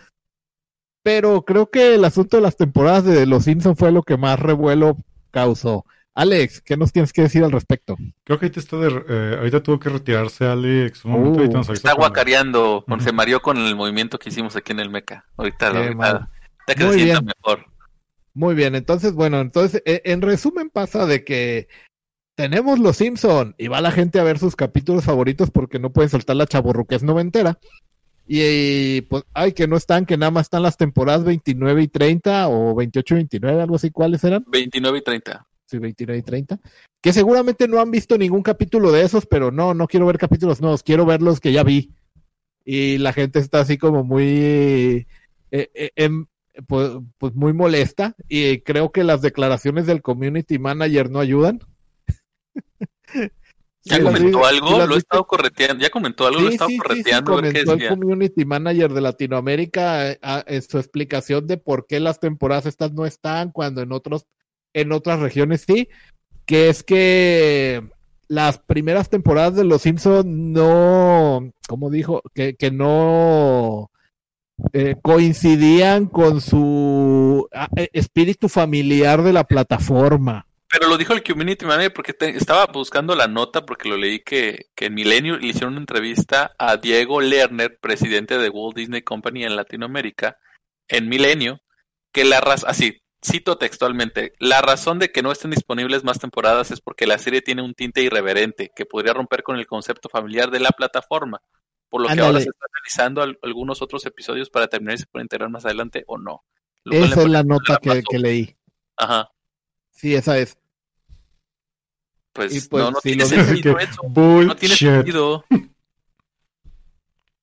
Pero creo que el asunto de las temporadas de Los Simpson fue lo que más revuelo causó. Alex, ¿qué nos tienes que decir al respecto? Creo que ahorita está de, eh, ahorita tuvo que retirarse Alex. Un momento, Uh, ahorita nos avisa Está guacareando, con- se mareó con el movimiento que hicimos aquí en el Meca. Ahorita, Qué mal. ahorita que Muy se sienta bien. mejor. Muy bien, entonces, bueno, entonces, e- en resumen pasa de que tenemos Los Simpson y va la gente a ver sus capítulos favoritos porque no pueden soltar la chaborruquez noventera. Y, y, pues, ay, que no están, que nada más están las temporadas 29 y 30 o 28 y 29, algo así, ¿cuáles eran? 29 y 30. Sí, 29 y 30. Que seguramente no han visto ningún capítulo de esos, pero no, no quiero ver capítulos nuevos, quiero ver los que ya vi. Y la gente está así como muy, eh, eh, em, pues, pues muy molesta. Y creo que las declaraciones del community manager no ayudan. ¿Ya Sí, comentó algo? sí Lo he estado correteando. ¿Ya comentó algo? Lo he Sí, estado sí, sí, sí, correteando. qué comentó el community manager de Latinoamérica eh, en su explicación de por qué las temporadas estas no están cuando en otros en otras regiones sí, que es que las primeras temporadas de Los Simpsons no, como dijo, que, que no eh, coincidían con su ah, eh, espíritu familiar de la plataforma. Pero lo dijo el community manager porque estaba buscando la nota porque lo leí que, que en Milenio le hicieron una entrevista a Diego Lerner, presidente de Walt Disney Company en Latinoamérica, en Milenio, que la razón, así, cito textualmente, la razón de que no estén disponibles más temporadas es porque la serie tiene un tinte irreverente que podría romper con el concepto familiar de la plataforma, por lo que ahora se está analizando al- algunos otros episodios para determinar si se pueden integrar más adelante o no. Esa es la nota que, leí. Ajá. Sí, esa es. Pues, pues, no, no si tiene sentido que- eso. No tiene sentido.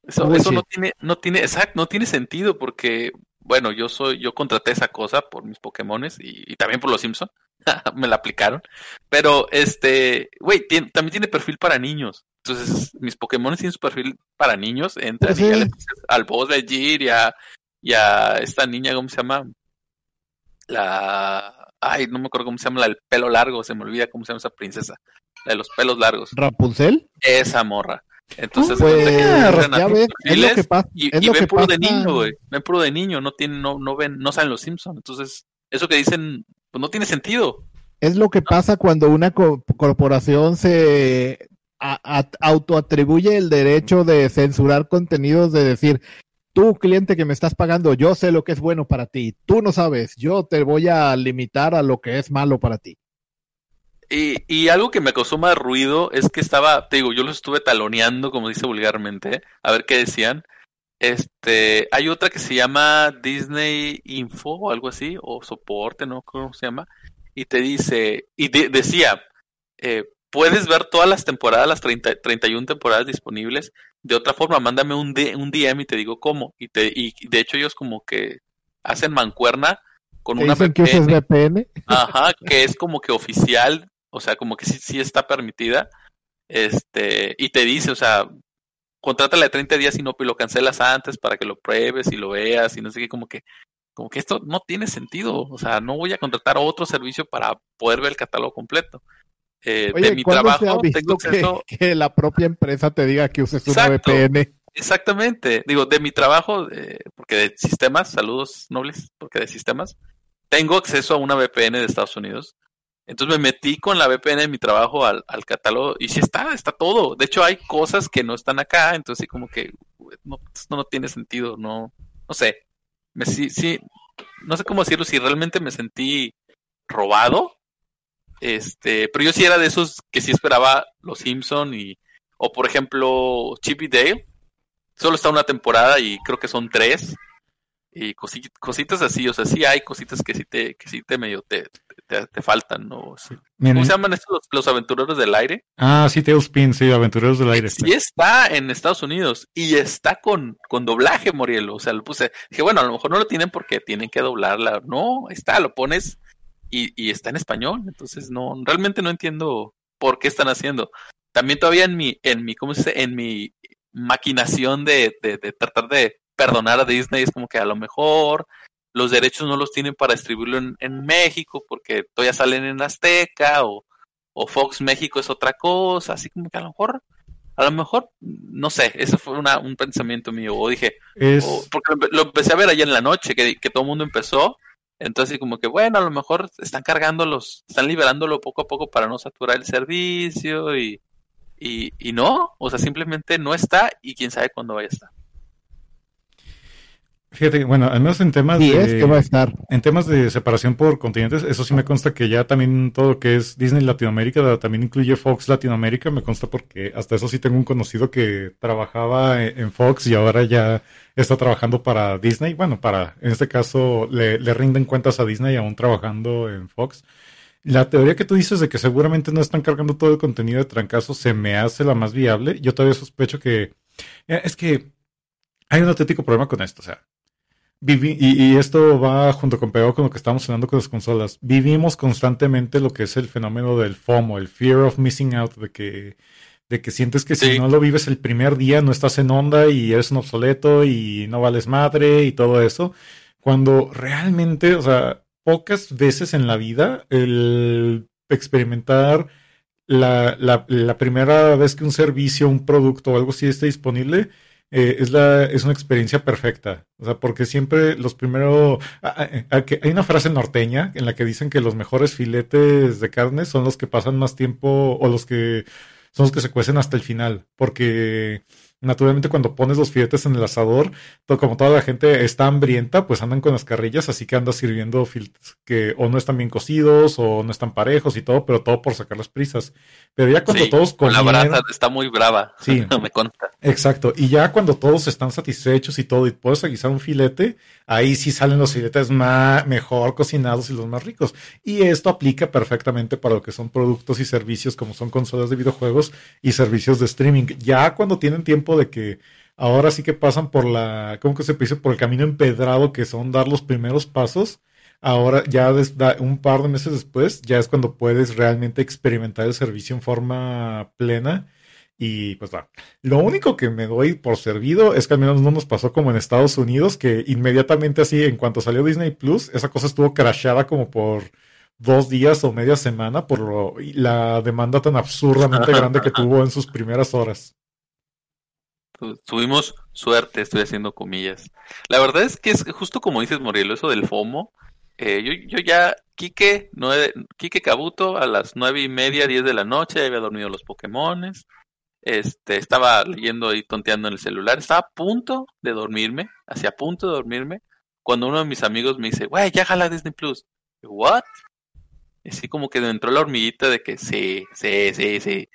Eso, eso no tiene, no tiene, exacto, no tiene sentido porque, bueno, yo soy, yo contraté esa cosa por mis Pokémones y, y también por los Simpson. Me la aplicaron. Pero, este, güey, también tiene perfil para niños. Entonces, mis Pokémon tienen su perfil para niños, entras y ya le al boss de Jir y a, y a esta niña, ¿cómo se llama? La... Ay, no me acuerdo cómo se llama, la del pelo largo, se me olvida cómo se llama esa princesa. La de los pelos largos. Rapunzel. Esa morra. Entonces, Pues, haz de cuenta que entran a ya ves, es lo perfiles que pasa. y, es y lo ven que puro de niño, güey. Ven puro de niño, no tienen, no, no ven, no saben los Simpsons. Entonces, eso que dicen, pues no tiene sentido. Es lo que pasa cuando una co- corporación se autoatribuye el derecho de censurar contenidos, de decir, tú cliente que me estás pagando, yo sé lo que es bueno para ti, tú no sabes, yo te voy a limitar a lo que es malo para ti. Y, y algo que me causó más ruido es que estaba, te digo, yo los estuve taloneando, como dice vulgarmente, a ver qué decían. Este, hay otra que se llama Disney Info o algo así, o soporte, no cómo se llama, y te dice, y de- decía, eh, puedes ver todas las temporadas, las 30, 31 temporadas disponibles. De otra forma, mándame un, D- un DM y te digo cómo. Y, te, y de hecho ellos como que hacen mancuerna con una dicen que VPN. VPN. Ajá, que es como que oficial, o sea, como que sí, sí está permitida. Este, y te dice, o sea, contrátala de 30 días y no, y lo cancelas antes para que lo pruebes y lo veas y no sé qué, como que, como que esto no tiene sentido. O sea, no voy a contratar otro servicio para poder ver el catálogo completo. Eh, Oye, de mi ¿cuándo se ha trabajo tengo acceso, que la propia empresa te diga que uses una. VPN? Exactamente. Digo, de mi trabajo, eh, porque de sistemas, saludos nobles, porque de sistemas, tengo acceso a una VPN de Estados Unidos. Entonces me metí con la VPN de mi trabajo al, al catálogo y sí está, está todo. De hecho, hay cosas que no están acá, entonces sí como que no, no tiene sentido, no, no sé. Sí, sí, no sé cómo decirlo, si realmente me sentí robado. Este, pero yo sí era de esos que sí esperaba los Simpson y, o por ejemplo, Chip y Dale. Solo está una temporada y creo que son tres. Y cosi- cositas así, o sea, sí hay cositas que sí te, que sí te medio te, te, te faltan, ¿no? Sí. ¿Cómo se llaman estos los, los aventureros del aire? Ah, sí, Tailspin, sí, Aventureros del Aire. Sí está en Estados Unidos y está con, con doblaje, Morielo. O sea, lo puse. Dije, bueno, a lo mejor no lo tienen porque tienen que doblarla. No, está, lo pones y, y está en español. Entonces, no, realmente no entiendo por qué están haciendo. También todavía en mi, en mi, ¿cómo se dice? En mi maquinación de, de, de tratar de perdonar a Disney, es como que a lo mejor los derechos no los tienen para distribuirlo en, en México porque todavía salen en Azteca o, o Fox México es otra cosa, así como que a lo mejor, a lo mejor, no sé, eso fue una, un pensamiento mío, o dije, Es, o- porque lo, empe- lo empecé a ver ayer en la noche, que, que todo el mundo empezó, entonces como que bueno, a lo mejor están cargando los, están liberándolo poco a poco para no saturar el servicio y, y, y no, o sea, simplemente no está y quién sabe cuándo vaya a estar. Fíjate, bueno, al menos en temas Y de... es que va a estar. En temas de separación por continentes, eso sí me consta que ya también todo lo que es Disney Latinoamérica también incluye Fox Latinoamérica, me consta porque hasta eso sí tengo un conocido que trabajaba en en Fox y ahora ya está trabajando para Disney. Bueno, para, en este caso, le, le rinden cuentas a Disney aún trabajando en Fox. La teoría que tú dices de que seguramente no están cargando todo el contenido de trancazo se me hace la más viable. Yo todavía sospecho que eh, es que hay un auténtico problema con esto, o sea, Vivi- y, y esto va junto con pegado con lo que estamos hablando con las consolas. Vivimos constantemente lo que es el fenómeno del FOMO, el fear of missing out, de que, de que sientes que si no lo vives el primer día no estás en onda y eres un obsoleto y no vales madre y todo eso. Cuando realmente, o sea, pocas veces en la vida el experimentar la, la, la primera vez que un servicio, un producto o algo así esté disponible, eh, es, la, es una experiencia perfecta. O sea, porque siempre los primeros... ah, ah, que Hay una frase norteña en la que dicen que los mejores filetes de carne son los que pasan más tiempo o los que son los que se cuecen hasta el final. Porque naturalmente cuando pones los filetes en el asador, to- como toda la gente está hambrienta, pues andan con las carrillas, así que andas sirviendo filetes que o no están bien cocidos o no están parejos y todo, pero todo por sacar las prisas. Pero ya cuando Sí, todos con la comieron- brasa está muy brava, Sí. me consta. Exacto, y ya cuando todos están satisfechos y todo, y puedes aguisar un filete, ahí sí salen los filetes más, mejor cocinados y los más ricos. Y esto aplica perfectamente para lo que son productos y servicios como son consolas de videojuegos y servicios de streaming. Ya cuando tienen tiempo de que ahora sí que pasan por la, ¿cómo que se dice? Por el camino empedrado que son dar los primeros pasos. Ahora, ya un par de meses después, ya es cuando puedes realmente experimentar el servicio en forma plena Y pues va. Lo único que me doy por servido es que al menos no nos pasó como en Estados Unidos, que inmediatamente así, en cuanto salió Disney Plus, esa cosa estuvo crashada como por dos días o media semana por lo- la demanda tan absurdamente grande que tuvo en sus primeras horas. Tu- Tuvimos suerte, estoy haciendo comillas. La verdad es que es justo como dices, Morielo, eso del FOMO. Eh, yo, yo ya, Quique, nueve, Quique Cabuto, a las nueve y media, diez de la noche, había dormido los Pokémones. Este, estaba leyendo y tonteando en el celular. Estaba a punto de dormirme, hacia punto de dormirme, cuando uno de mis amigos me dice, güey, ya jala Disney Plus. ¿What? Así como que me entró la hormiguita de que sí, sí, sí, sí.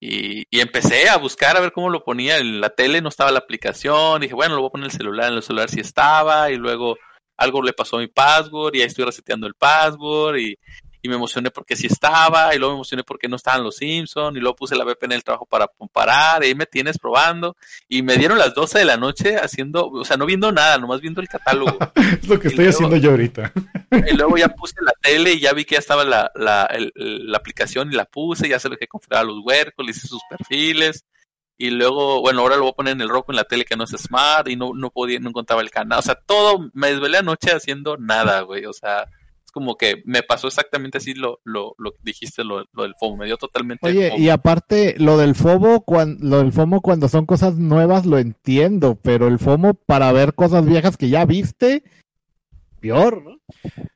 Y, y empecé a buscar a ver cómo lo ponía en la tele, no estaba la aplicación, dije, bueno, lo voy a poner en el celular, en el celular sí estaba, y luego algo le pasó a mi password, y ahí estoy reseteando el password, y, y me emocioné porque sí estaba, y luego me emocioné porque no estaban los Simpsons, y luego puse la VPN en el trabajo para comparar, y ahí me tienes probando, y me dieron las 12 de la noche haciendo, o sea, no viendo nada, nomás viendo el catálogo. Es lo que Y estoy luego- haciendo yo ahorita. Y luego ya puse la tele y ya vi que ya estaba la, la, el- la aplicación y la puse, ya se lo que configurar a los huercos, le hice sus perfiles. Y luego, bueno, ahora lo voy a poner en el rojo en la tele que no es smart y no, no podía, no encontraba el canal. O sea, todo, me desvelé anoche haciendo nada, güey. O sea, como que me pasó exactamente así lo, lo, lo que dijiste, lo, lo del FOMO. Me dio totalmente Oye, y aparte, lo del FOMO, cuan- lo del FOMO cuando son cosas nuevas lo entiendo, pero el FOMO para ver cosas viejas que ya viste, peor, ¿no?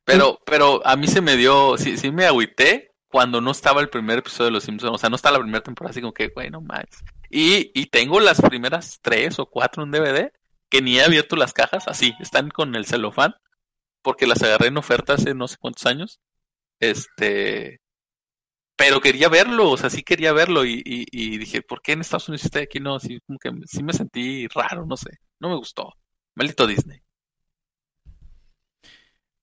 Pero, pero a mí se me dio, sí, sí me agüité cuando no estaba el primer episodio de Los Simpsons, o sea, no está la primera temporada, así como que, güey, no más. Y, y tengo las primeras tres o cuatro en DVD que ni he abierto las cajas, así, están con el celofán, porque las agarré en oferta hace no sé cuántos años. Este, pero quería verlo, o sea, sí quería verlo y, y, dije, ¿por qué en Estados Unidos estoy aquí? No, sí, como que sí me sentí raro, no sé, no me gustó. Maldito Disney.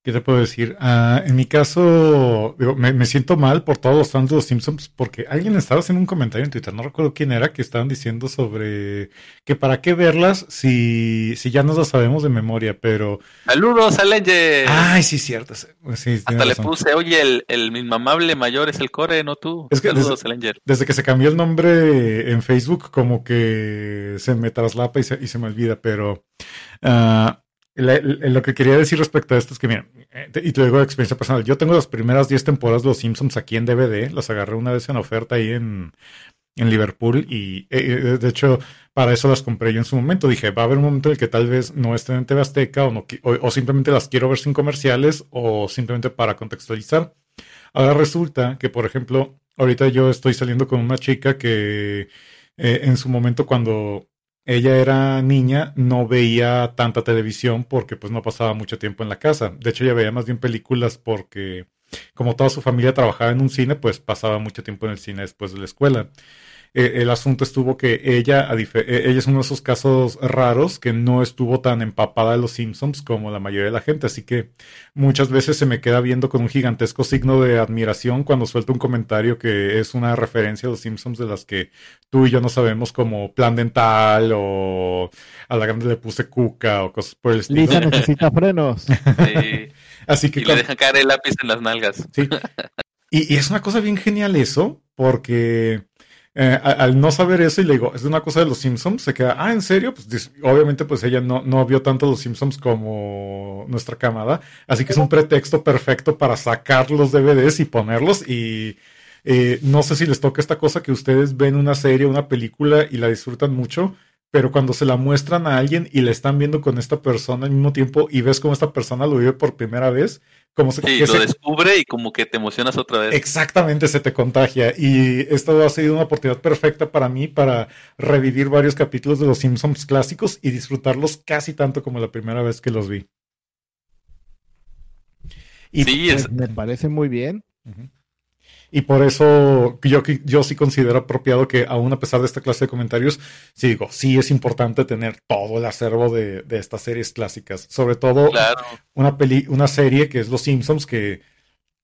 ¿Qué te puedo decir? Ah, en mi caso, digo, me, me siento mal por todos los fans de los Simpsons porque alguien estaba haciendo un comentario en Twitter, no recuerdo quién era, que estaban diciendo sobre que para qué verlas si, si ya nos las sabemos de memoria, pero... Saludos, Allenger. Ay, sí, cierto. sí, sí, Hasta le puse, oye, el, el inmamable mayor es el core, no tú. Es que Saludos, desde-. Desde que se cambió el nombre en Facebook, como que se me traslapa y se, y se me olvida, pero ah, lo que quería decir respecto a esto es que, mira, eh, y te digo de experiencia personal, yo tengo las primeras 10 temporadas de Los Simpsons aquí en DVD, las agarré una vez en oferta ahí en, en Liverpool y eh, eh, de hecho para eso las compré yo en su momento. Dije, va a haber un momento en el que tal vez no estén en TV Azteca o, no, o, simplemente las quiero ver sin comerciales o simplemente para contextualizar. Ahora resulta que, por ejemplo, ahorita yo estoy saliendo con una chica que en su momento cuando ella era niña no veía tanta televisión porque pues no pasaba mucho tiempo en la casa. De hecho, ella veía más bien películas porque como toda su familia trabajaba en un cine, pues pasaba mucho tiempo en el cine después de la escuela. Eh, el asunto estuvo que ella, a eh, ella es uno de esos casos raros que no estuvo tan empapada de los Simpsons como la mayoría de la gente, así que muchas veces se me queda viendo con un gigantesco signo de admiración cuando suelto un comentario que es una referencia a los Simpsons de las que tú y yo no sabemos como plan dental o a la grande le puse cuca o cosas por el estilo. Lisa necesita frenos. Sí. Así que y le dejan caer el lápiz en las nalgas. Sí. Y, y es una cosa bien genial eso, porque eh, al no saber eso y le digo, es una cosa de los Simpsons, se queda, ah, ¿en serio? Pues obviamente pues ella no, no vio tanto los Simpsons como nuestra camada, así que es un pretexto perfecto para sacar los DVDs y ponerlos y eh, no sé si les toca esta cosa que ustedes ven una serie, una película y la disfrutan mucho, pero cuando se la muestran a alguien y la están viendo con esta persona al mismo tiempo y ves cómo esta persona lo vive por primera vez, como se, Sí, que lo se- descubre y como que te emocionas otra vez. Exactamente, se te contagia. Y esto ha sido una oportunidad perfecta para mí para revivir varios capítulos de los Simpsons clásicos y disfrutarlos casi tanto como la primera vez que los vi. Y, Sí, es, Me parece muy bien. Ujú. Y por eso yo, yo sí considero apropiado que aún a pesar de esta clase de comentarios, sí digo, sí es importante tener todo el acervo de, de estas series clásicas. Sobre todo claro. una peli, una serie que es Los Simpsons, que,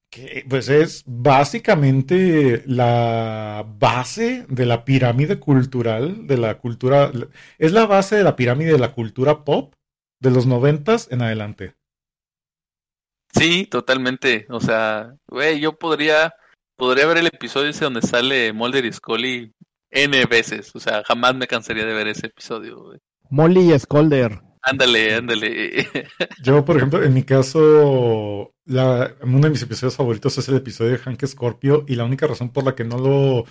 que pues es básicamente la base de la pirámide cultural, de la cultura, es la base de la pirámide de la cultura pop de los noventas en adelante. Sí, totalmente. O sea, güey, yo podría, podría ver el episodio ese donde sale Mulder y Scully N veces. O sea, jamás me cansaría de ver ese episodio, güey. Molly y Scolder. Ándale, ándale. Yo, por ejemplo, en mi caso, la, uno de mis episodios favoritos es el episodio de Hank Scorpio y la única razón por la que no lo...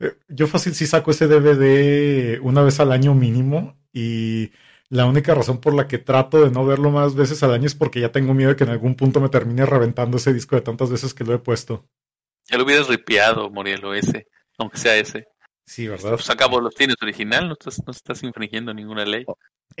eh, Yo fácil sí saco ese DVD una vez al año mínimo y la única razón por la que trato de no verlo más veces al año es porque ya tengo miedo de que en algún punto me termine reventando ese disco de tantas veces que lo he puesto. Ya lo hubieras ripiado, Morielo, ese. Aunque sea ese. Sí, ¿verdad? Pues acabo, los tienes original, no estás, no estás infringiendo ninguna ley.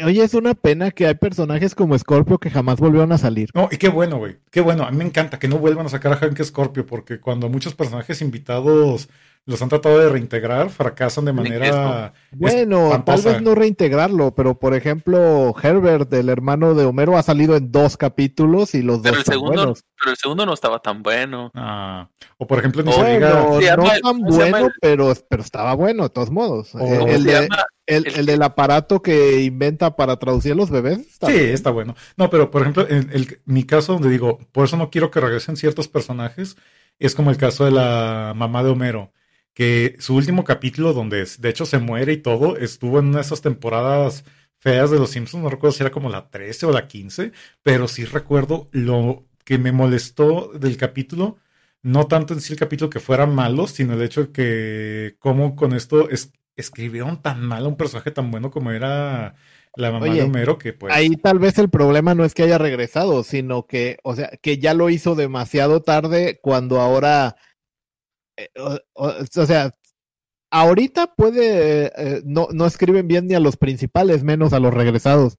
Oye, es una pena que hay personajes como Scorpio que jamás volvieron a salir. No, y qué bueno, güey. Qué bueno. A mí me encanta que no vuelvan a sacar a Hank Scorpio, porque cuando muchos personajes invitados los han tratado de reintegrar, fracasan de manera. Bueno, tal espantosa. vez no reintegrarlo, pero por ejemplo, Herbert, el hermano de Homero, ha salido en dos capítulos y los Pero dos el segundo, buenos. pero el segundo no estaba tan bueno. Ah, o por ejemplo, ni Oh, se diga. Bueno, Se llama no el- tan ¿cómo se llama bueno, el- pero, pero estaba bueno de todos modos. Oh. Eh, ¿Cómo el, se de- el- El el del aparato que inventa para traducir a los bebés. está Sí, bien. está bueno. No, pero por ejemplo, en el- mi caso donde digo, por eso no quiero que regresen ciertos personajes, es como el caso de la mamá de Homero, que su último capítulo, donde de hecho se muere y todo, estuvo en una de esas temporadas feas de Los Simpsons, no recuerdo si era como la 13 o la 15, pero sí recuerdo lo que me molestó del capítulo, no tanto en sí el capítulo que fuera malo, sino el hecho de que cómo con esto es- escribieron tan mal a un personaje tan bueno como era la mamá Oye, de Homero, que pues... Ahí tal vez el problema no es que haya regresado, sino que, o sea, que ya lo hizo demasiado tarde cuando ahora, o, o- o sea, ahorita puede, eh, no, no escriben bien ni a los principales, menos a los regresados.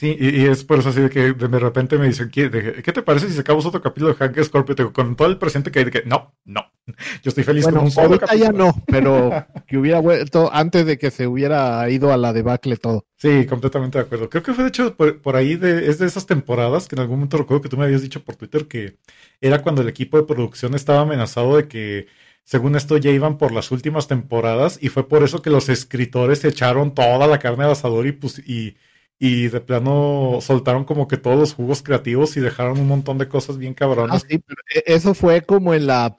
Sí, y, y es por eso así de que de repente me dicen, ¿qué, de- ¿qué te parece si sacamos otro capítulo de Hank Scorpio? Con todo el presente que hay, de que no, no, yo estoy feliz Bueno, con un solo ahorita ya capítulo. no, pero que hubiera vuelto antes de que se hubiera ido a la debacle todo. Sí, completamente de acuerdo. Creo que fue de hecho por, por ahí de, es de esas temporadas que en algún momento recuerdo que tú me habías dicho por Twitter que era cuando el equipo de producción estaba amenazado de que según esto ya iban por las últimas temporadas y fue por eso que los escritores echaron toda la carne al asador y, pus- y, y de plano soltaron como que todos los jugos creativos y dejaron un montón de cosas bien Ah, cabronas. sí, pero e- eso fue como en la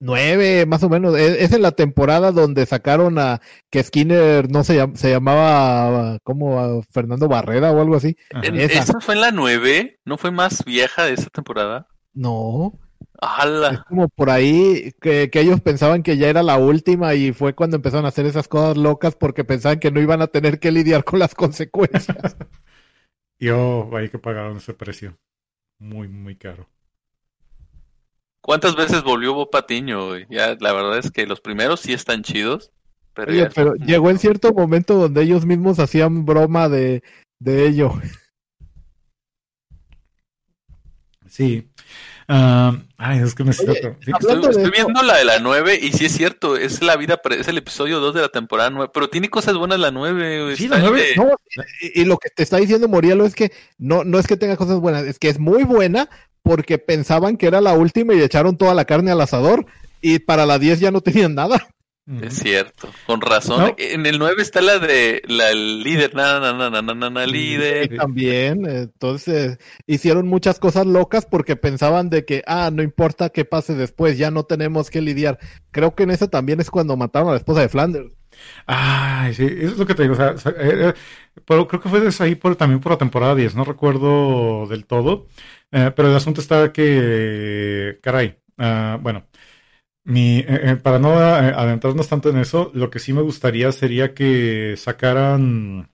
nueve, más o menos. E- Es en la temporada donde sacaron a que Skinner no se, llam- se llamaba como a Fernando Barrera o algo así. ¿Esa fue en la 9? ¿No fue más vieja de esa temporada? No, es como por ahí que, que ellos pensaban que ya era la última y fue cuando empezaron a hacer esas cosas locas porque pensaban que no iban a tener que lidiar con las consecuencias. Y oh, hay que pagaron ese precio. Muy, muy caro. ¿Cuántas veces volvió Bob Patiño? Ya, la verdad es que los primeros sí están chidos. Pero, Oye, ya- pero llegó en cierto momento donde ellos mismos hacían broma de, de ello. Sí. Ah, ay, es que me siento. sí. Estoy, estoy eso- viendo la de la 9 y sí es cierto, es la vida, pre- es el episodio 2 de la temporada 9, pero tiene cosas buenas la 9. güey, Sí, está la nueve, de- No, y, y lo que te está diciendo Morielo es que no, no es que tenga cosas buenas, es que es muy buena porque pensaban que era la última y echaron toda la carne al asador y para la 10 ya no tenían nada. Es cierto, con razón. No. En el 9 está la de la el líder, na, na, na, na, na, líder. También, entonces hicieron muchas cosas locas porque pensaban de que, ah, no importa qué pase después, ya no tenemos que lidiar. Creo que en esa también es cuando mataron a la esposa de Flanders. Ay, sí, eso es lo que te digo. O sea, o sea, eh, eh, pero creo que fue desde ahí por, también por la temporada 10, no recuerdo del todo. Eh, pero el asunto está que, caray, ah, bueno, mi, eh, eh, para no eh, adentrarnos tanto en eso, lo que sí me gustaría sería que sacaran,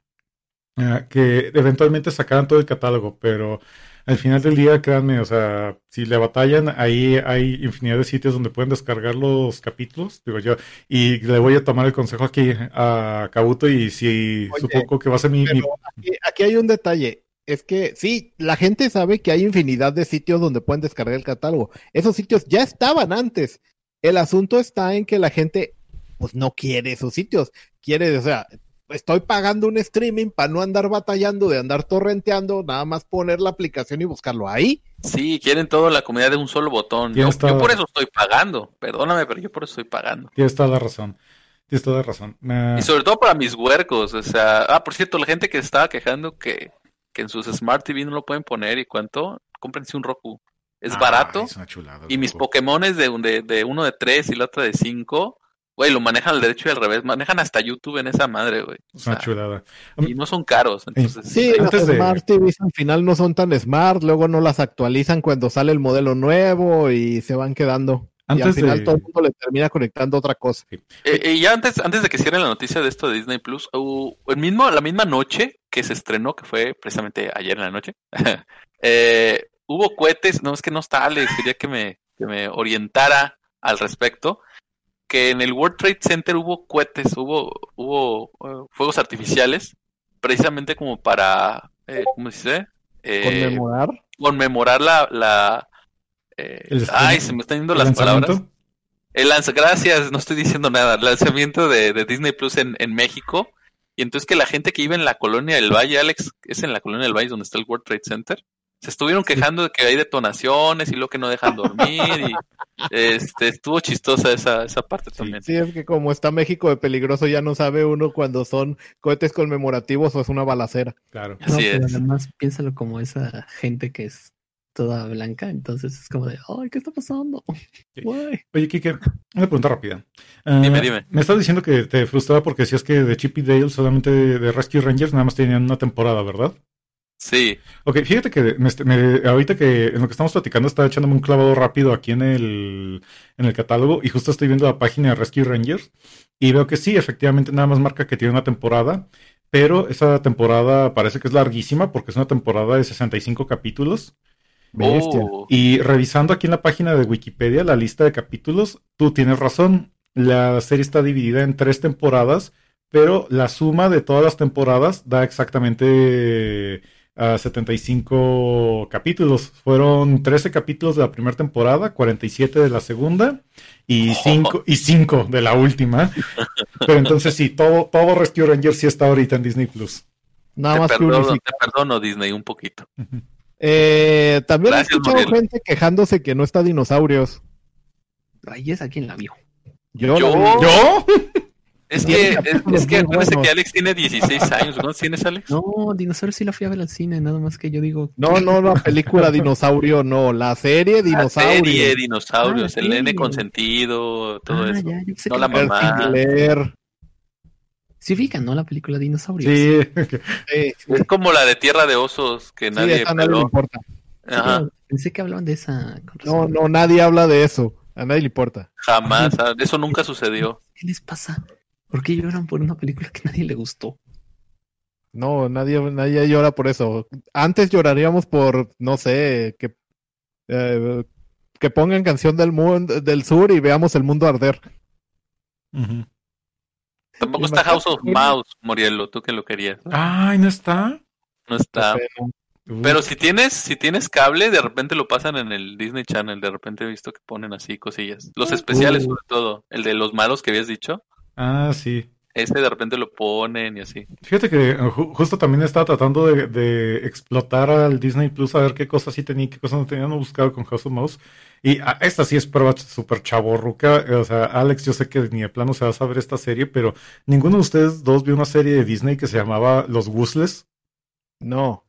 eh, que eventualmente sacaran todo el catálogo, pero al final del día, créanme, o sea, si le batallan, ahí hay infinidad de sitios donde pueden descargar los capítulos, digo yo, y le voy a tomar el consejo aquí a Kabuto y si Oye, supongo que va a ser mi, mi- Pero aquí, aquí hay un detalle. Es que sí, la gente sabe que hay infinidad de sitios donde pueden descargar el catálogo. Esos sitios ya estaban antes. El asunto está en que la gente pues no quiere esos sitios. Quiere, o sea, estoy pagando un streaming para no andar batallando, de andar torrenteando, nada más poner la aplicación y buscarlo ahí. Sí, quieren toda la comida de un solo botón. Yo, por eso estoy pagando. Perdóname, pero yo por eso estoy pagando. Tienes toda la razón. Tienes toda la razón. Eh, Y sobre todo para mis huercos. O sea, ah, por cierto, la gente que estaba quejando que, que en sus Smart TV no lo pueden poner y cuánto, cómprense un Roku. Es ay, barato. es una chulada, Y mis. Pokémones de, un- de, de uno de tres y la otra de cinco Güey, lo manejan al derecho y al revés. Manejan hasta YouTube en esa madre, güey. O Es una sea, chulada. y no son caros. Entonces, Sí, Antes de- Smart TVs al final no son tan smart, luego no las actualizan cuando sale el modelo nuevo y se van quedando. y al Antes final de- todo el mundo le termina conectando otra cosa. Eh, eh, y ya antes, antes de que cierre la noticia de esto de Disney Plus, hubo- el mismo, la misma noche que se estrenó, que fue precisamente ayer en la noche, eh, hubo cohetes, no es que no está Alex, quería que me, que me orientara al respecto, que en el World Trade Center hubo cohetes, hubo, hubo eh, fuegos artificiales, precisamente como para, eh, ¿cómo se dice? Eh, Conmemorar. conmemorar la, la eh, El ay, se me están yendo ¿El las palabras. El lanza, gracias, no estoy diciendo nada. El lanzamiento de, de Disney Plus en, en México. Y entonces que la gente que vive en la colonia del Valle, Alex, es en la colonia del Valle donde está el World Trade Center, se estuvieron quejando de que hay detonaciones y lo que no dejan dormir. Y este estuvo chistosa esa, esa parte también. Sí, es que como está México de peligroso, ya no sabe uno cuando son cohetes conmemorativos o es una balacera. Claro. No, Así pero es. además piénsalo como esa gente que es toda blanca, entonces es como de, ay, ¿qué está pasando? Sí. Oye, Kike, una pregunta rápida. Ah, Dime, dime. Me estás diciendo que te frustraba porque decías que de Chip y Dale solamente de, de Rescue Rangers nada más tenían una temporada, ¿verdad? Sí, Ok, fíjate que me, me- ahorita que en lo que estamos platicando estaba echándome un clavado rápido aquí en el, en el catálogo y justo estoy viendo la página de Rescue Rangers y veo que sí, efectivamente nada más marca que tiene una temporada, pero esa temporada parece que es larguísima porque es una temporada de 65 capítulos. Bestia. Oh, y revisando aquí en la página de Wikipedia la lista de capítulos, tú tienes razón, la serie está dividida en tres temporadas, pero la suma de todas las temporadas da exactamente a 75 capítulos. Fueron 13 capítulos de la primera temporada, 47 de la segunda y 5 y 5 de la última. Pero entonces sí, todo, todo Rescue Rangers sí está ahorita en Disney Plus. Nada te, más que perdono, unifica. te perdono, Disney, un poquito. Eh, también Gracias, he escuchado Muriel. gente quejándose que no está dinosaurios. Ay, es a quien la vio. Yo, Yo- la vi. ¿Yo? Es que, es, es que muy acuérdese buenos. que Alex tiene 16 años. ¿Cuántos tienes, Alex? No, Dinosaurio sí la fui a ver al cine, nada más que yo digo. No, no, la película dinosaurio, no, la serie La dinosaurio. serie, dinosaurios, Ah, el nene serie. consentido, todo Ah, eso. ya, yo pensé No que la la- mamá. Leer. Sí ubican, ¿no? La película Dinosaurios. Sí. Sí, Es como la de Tierra de Osos que sí, nadie esa a nadie le importa. Sí, Ajá, Pensé que hablaban de esa. No, no, nadie habla de eso. A nadie le importa. jamás. Eso nunca sucedió. ¿Qué les pasa? ¿Por qué lloran por una película que a nadie le gustó? No, nadie, nadie llora por eso. Antes lloraríamos por, no sé, que, eh, que pongan canción del mundo del sur y veamos el mundo arder. Tampoco está House of Mouse, Morielo, tú que lo querías. Ay, ¿no está? No está. Pero si tienes, si tienes cable, de repente lo pasan en el Disney Channel. De repente he visto que ponen así cosillas. Los especiales, Uh. sobre todo. El de los malos que habías dicho. Ah, sí. Ese de repente lo ponen y así. Fíjate que eh, ju- justo también estaba tratando de, de explotar al Disney Plus a ver qué cosas sí tenía y qué cosas no tenía. No buscaba con House of Mouse. Y ah, esta sí es prueba súper chaborruca. O sea, Alex, yo sé que ni de plano se va a saber esta serie, pero ninguno de ustedes dos vio una serie de Disney que se llamaba Los Woozles. No.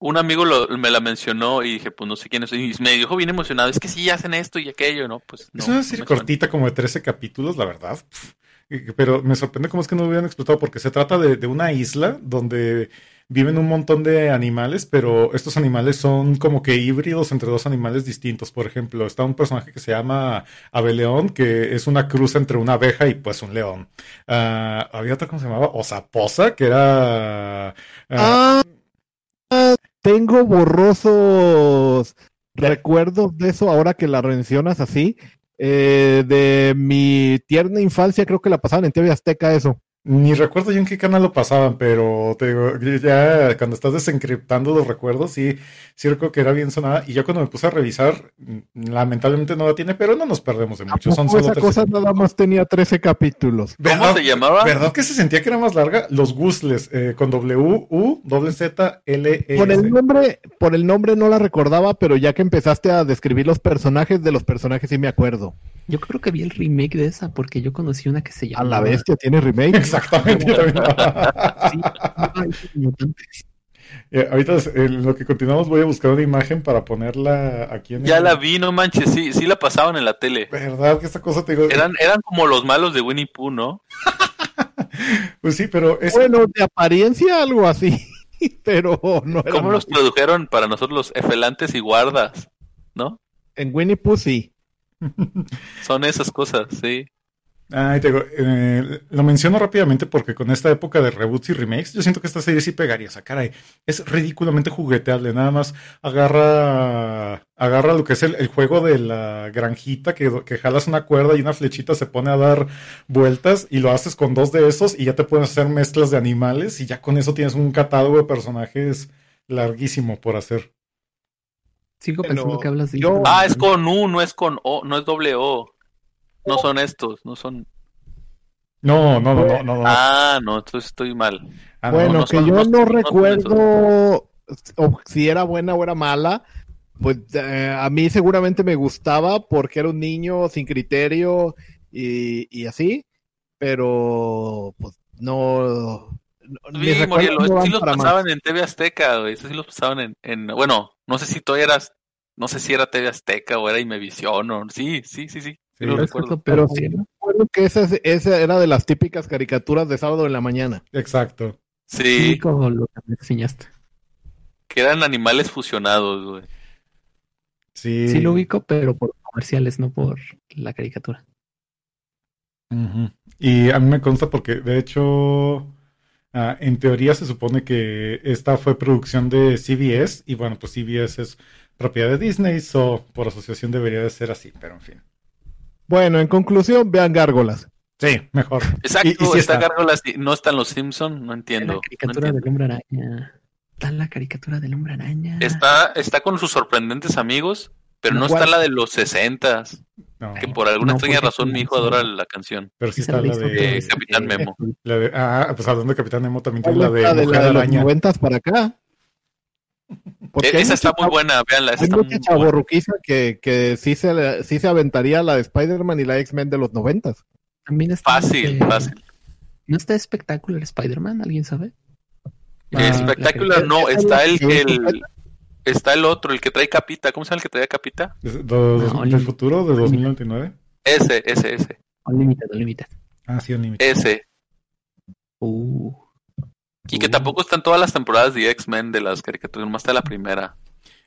Un amigo lo- me la mencionó y dije, pues no sé quién es. Y me dijo bien emocionado, es que sí hacen esto y aquello, ¿no? Pues no. es una serie cortita, como de 13 capítulos, la verdad. Pf, y- Pero me sorprende cómo es que no lo hubieran explotado, porque se trata de, de una isla donde viven un montón de animales, pero estos animales son como que híbridos entre dos animales distintos. Por ejemplo, está un personaje que se llama Abeleón, que es una cruz entre una abeja y pues un león. Ah, había otro, ¿cómo se llamaba? Osaposa, que era... Ah, ah, tengo borrosos recuerdos de eso ahora que la mencionas así. Eh, de mi tierna infancia, creo que la pasaban en TV Azteca eso. Ni recuerdo yo en qué canal lo pasaban, pero te digo, ya cuando estás desencriptando los recuerdos, sí, sí recuerdo que era bien sonada. Y ya cuando me puse a revisar, mm, lamentablemente no la tiene, pero no nos perdemos de mucho. Son solo esa 13 cosa nada más tenía 13 capítulos. ¿Cómo ¿Verdad? se llamaba? ¿Verdad que se sentía que era más larga? Los Guzles, eh, con W, U, doble Z, L, E. Por el S. nombre, por el nombre no la recordaba, pero ya que empezaste a describir los personajes, de los personajes sí me acuerdo. Yo creo que vi el remake de esa porque yo conocí una que se A llamaba. la bestia tiene remake. Exactamente. yo también. Sí, ay, mutantes. Eh, ahorita en lo que continuamos voy a buscar una imagen para ponerla aquí en Ya el- la vi, no manches, sí, sí la pasaban en la tele. ¿Verdad que esta cosa te digo? Eran, eran como los malos de Winnie Pooh, ¿no? Pues sí, pero es... Bueno, de apariencia algo así, pero no era ¿Cómo los tradujeron para nosotros los efelantes y guardas? ¿No? En Winnie Pooh sí. Son esas cosas, sí. Ay, te digo, eh, lo menciono rápidamente porque con esta época de reboots y remakes, yo siento que esta serie sí pegaría. O sea, caray, es ridículamente jugueteable. Nada más agarra, agarra lo que es el, el juego de la granjita, que, que jalas una cuerda y una flechita se pone a dar vueltas y lo haces con dos de esos y ya te puedes hacer mezclas de animales y ya con eso tienes un catálogo de personajes larguísimo por hacer. Sigo Pero pensando que hablas de. yo- Ah, es con U, no es con O, no es doble O. No son estos, no son. No, no, no, no, no. no. Ah, no, entonces estoy mal. Ah, no, bueno, no que son- yo no- recuerdo o si era buena o era mala. Pues eh, a mí seguramente me gustaba porque era un niño sin criterio y, y así, pero pues no. Sí, Murielo, no sí los más. pasaban en TV Azteca, güey. Estos sí los pasaban en, en. Bueno, no sé si tú eras. No sé si era TV Azteca o era Imevisión o. Sí, sí, sí, sí. Sí Sí, lo es recuerdo. Pero sí recuerdo que esa, es- esa era de las típicas caricaturas de sábado en la mañana. Exacto. Sí, Ubico lo que me enseñaste. que eran animales fusionados, güey. Sí. Sí lo ubico, pero por comerciales, no por la caricatura. Y a mí me consta porque, de hecho, ah, en teoría se supone que esta fue producción de CBS y bueno, pues CBS es propiedad de Disney, so por asociación debería de ser así, pero en fin. Bueno, en conclusión, vean Gárgolas. Sí, mejor. Exacto, Y- y sí está está. Gárgolas y no están los Simpson, no Está entiendo. la no caricatura entiendo. del hombre araña. Está la caricatura del hombre araña. Está, está con sus sorprendentes amigos, pero no, ¿Cuál? está la de los sesentas, No, que por alguna No, extraña porque razón mi hijo sí. adora la canción. pero sí está la de, Eh, Capitán Memo. la de- Ah, pues hablando de Capitán Nemo también tiene ¿Cuál la de la de, Mujer la de los Araña. noventas para acá? Porque E- esa está muy buena, véanla, esa Hay mucha chavorruquiza que, que sí, se, sí se aventaría la de Spider-Man y la X-Men de los noventas. También está Fácil, este- fácil. ¿No está espectacular Spider-Man? ¿Alguien sabe? Eh, Ah, Espectacular, la no, está el, que el- está el otro, el que trae capita, ¿cómo se llama el que trae capita? ¿Es de- de- No, ¿Del futuro de 2099? Ese, ese, ese, Unlimited, Unlimited. Ah, sí, Unlimited. ese. Uh. Y que tampoco están todas las temporadas de X-Men de las caricaturas, nomás está la primera.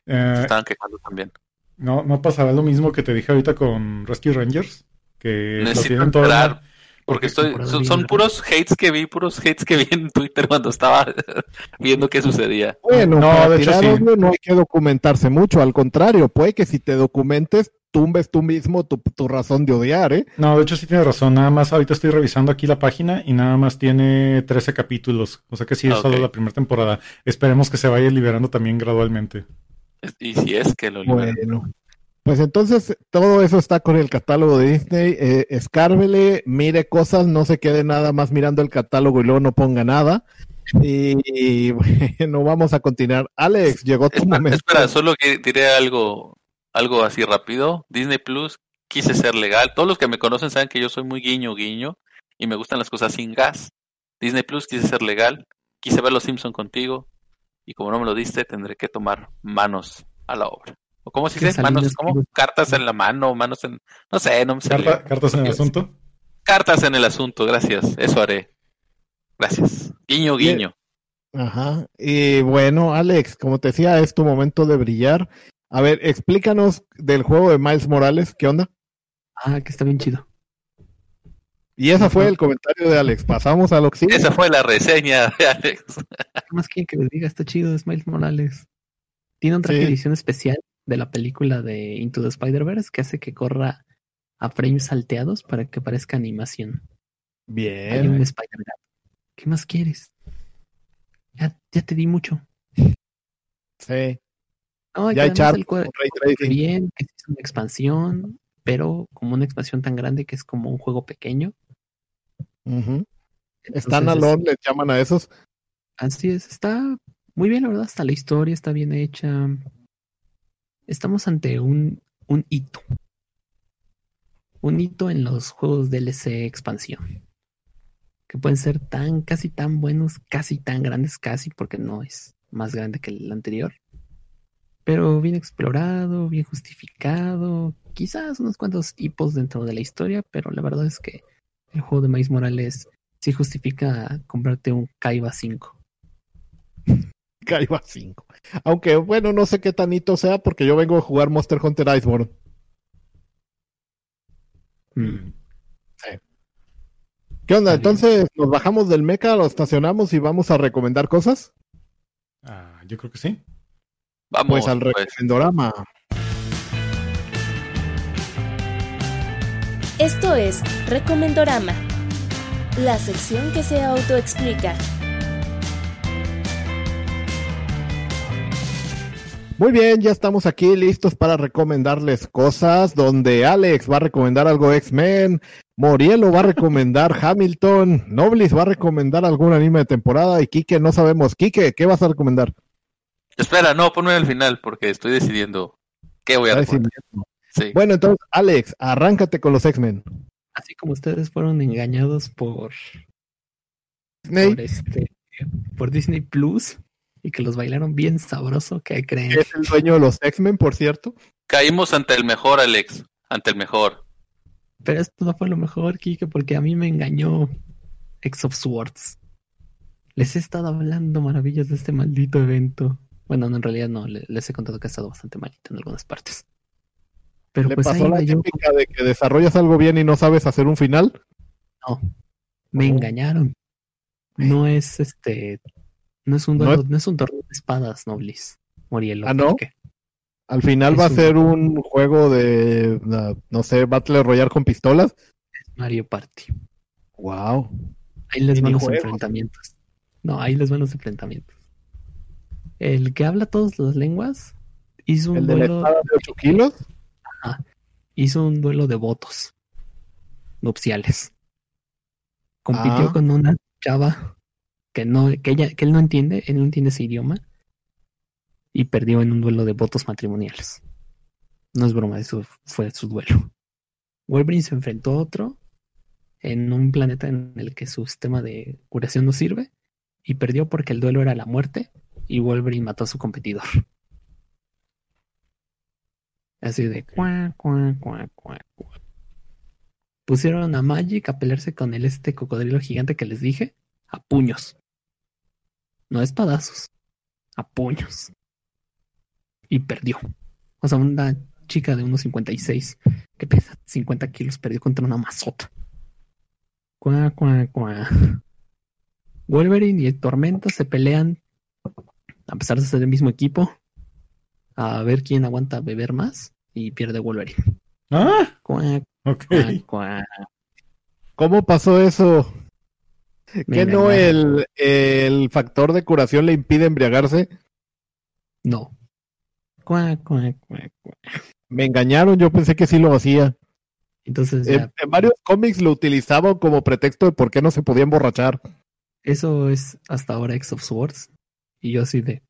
Eh, Se estaban quejando también. no, no pasará lo mismo que te dije ahorita con Rescue Rangers, que lo Necesito tienen entrar, Porque estoy, son, son puros hates que vi, puros hates que vi en Twitter cuando estaba viendo qué sucedía. Bueno, No, de hecho, sí. no hay que documentarse mucho, al contrario, puede que si te documentes, tumbes tú mismo tu, tu razón de odiar, ¿eh? No, de hecho sí tiene razón. Nada más ahorita estoy revisando aquí la página y nada más tiene 13 capítulos. O sea que sí es Ah, solo la primera temporada. Esperemos que se vaya liberando también gradualmente. Y si es que lo liberan. Bueno, pues entonces todo eso está con el catálogo de Disney. Eh, escárvele, mire cosas, no se quede nada más mirando el catálogo y luego no ponga nada. Y, y, bueno, vamos a continuar. Alex, llegó tu Espera, momento. espera, solo que diré algo, algo así rápido. Disney Plus, quise ser legal. Todos los que me conocen saben que yo soy muy guiño, guiño, y me gustan las cosas sin gas. Disney Plus, quise ser legal. Quise ver Los Simpson contigo, y como no me lo diste, tendré que tomar manos a la obra. ¿O cómo se ¿Qué dice? Manos, ¿cómo? quiere? Cartas en la mano, manos en... No sé, no me. Carta- cartas en el asunto. Cartas en el asunto, gracias. Eso haré. Gracias. Guiño, Bien. guiño. Ajá. Y bueno, Alex, como te decía, es tu momento de brillar. A ver, explícanos del juego de Miles Morales, ¿qué onda? Ah, que está bien chido. Y ese fue el comentario de Alex. Pasamos a lo que sigue. Esa fue la reseña de Alex. ¿Qué más quieren que les diga? Está chido, es Miles Morales. Tiene otra Sí. edición especial de la película de Into the Spider-Verse que hace que corra a frames salteados para que parezca animación. Hay un Bien. Spider-Man. ¿Qué más quieres? Ya, ya te di mucho. Sí. No, Ya el ray tracing. bien, que es una expansión, pero como una expansión tan grande que es como un juego pequeño. Ujú. Entonces, Están alone, les llaman a esos. Así es, está muy bien, la verdad, hasta la historia está bien hecha. Estamos ante un, un hito. Un hito en los juegos DLC expansión. Que pueden ser tan, casi tan buenos, casi tan grandes, casi, porque no es más grande que el anterior. Pero bien explorado, bien justificado, quizás unos cuantos hipos dentro de la historia, pero la verdad es que el juego de Miles Morales sí justifica comprarte un Kaiba 5. Kaiba 5. Aunque bueno, no sé qué tanito sea porque yo vengo a jugar Monster Hunter Iceborne. Mm. ¿Qué onda? Entonces, ¿nos bajamos del mecha, lo estacionamos y vamos a recomendar cosas? Ah, yo creo que sí. Vamos, Pues al pues. recomendorama. Esto es Recomendorama, la sección que se autoexplica. Muy bien, ya estamos aquí listos para recomendarles cosas donde Alex va a recomendar algo X-Men, Morielo va a recomendar Hamilton, Noblis va a recomendar algún anime de temporada y Kike no sabemos. Kike, ¿qué vas a recomendar? Espera, no, ponme al final porque estoy decidiendo qué voy a. Sí. Bueno, entonces, Alex, arráncate con los X-Men. Así como ustedes fueron engañados por, Disney, por este por Disney Plus y que los bailaron bien sabroso, ¿qué creen? es el dueño de los X-Men, por cierto. Caímos ante el mejor, Alex. Ante el mejor. Pero esto no fue lo mejor, Kike, porque a mí me engañó X of Swords. Les he estado hablando maravillas de este maldito evento. Bueno, no, en realidad no, le- les he contado que ha estado bastante malito en algunas partes. Pero Le pues ahí pasó la yo, típica de que desarrollas algo bien y no sabes hacer un final. no, me Oh. engañaron. No es este, no es un duelo, no es un torneo de espadas, Noblis. Morielo. ¿Ah, no? Al final Es va a un- ser un juego de, no sé, Battle Royale con pistolas. Mario Party. Wow. Ahí les van los enfrentamientos. No, ahí les van los enfrentamientos. El que habla todas las lenguas hizo un El de la duelo, de 8 kilos. hizo un duelo de votos nupciales. Compitió Ah. con una chava que no, que ella, que él no entiende, él no entiende ese idioma, y perdió en un duelo de votos matrimoniales. No es broma, eso fue su duelo. Wolverine se enfrentó a otro en un planeta en el que su sistema de curación no sirve, y perdió porque el duelo era la muerte, y Wolverine mató a su competidor. Así de cuá, cuá, cuá, cuá. Pusieron a Magic a pelearse con el este cocodrilo gigante que les dije a puños. No a espadazos, a puños. Y perdió. O sea, una chica de 1.56 que pesa 50 kilos perdió contra una mazota. Cuá, cuá, cuá. Wolverine y Tormenta se pelean, a pesar de ser el mismo equipo, a ver quién aguanta beber más y pierde Wolverine. Ah, cuá. ¿Cómo pasó eso? ¿Que no engañaron. el, el factor de curación le impide embriagarse? No. Me engañaron, yo pensé que sí lo hacía. Entonces En, en varios cómics lo utilizaban como pretexto de por qué no se podía emborrachar. eso es hasta ahora X of Swords. Y yo así de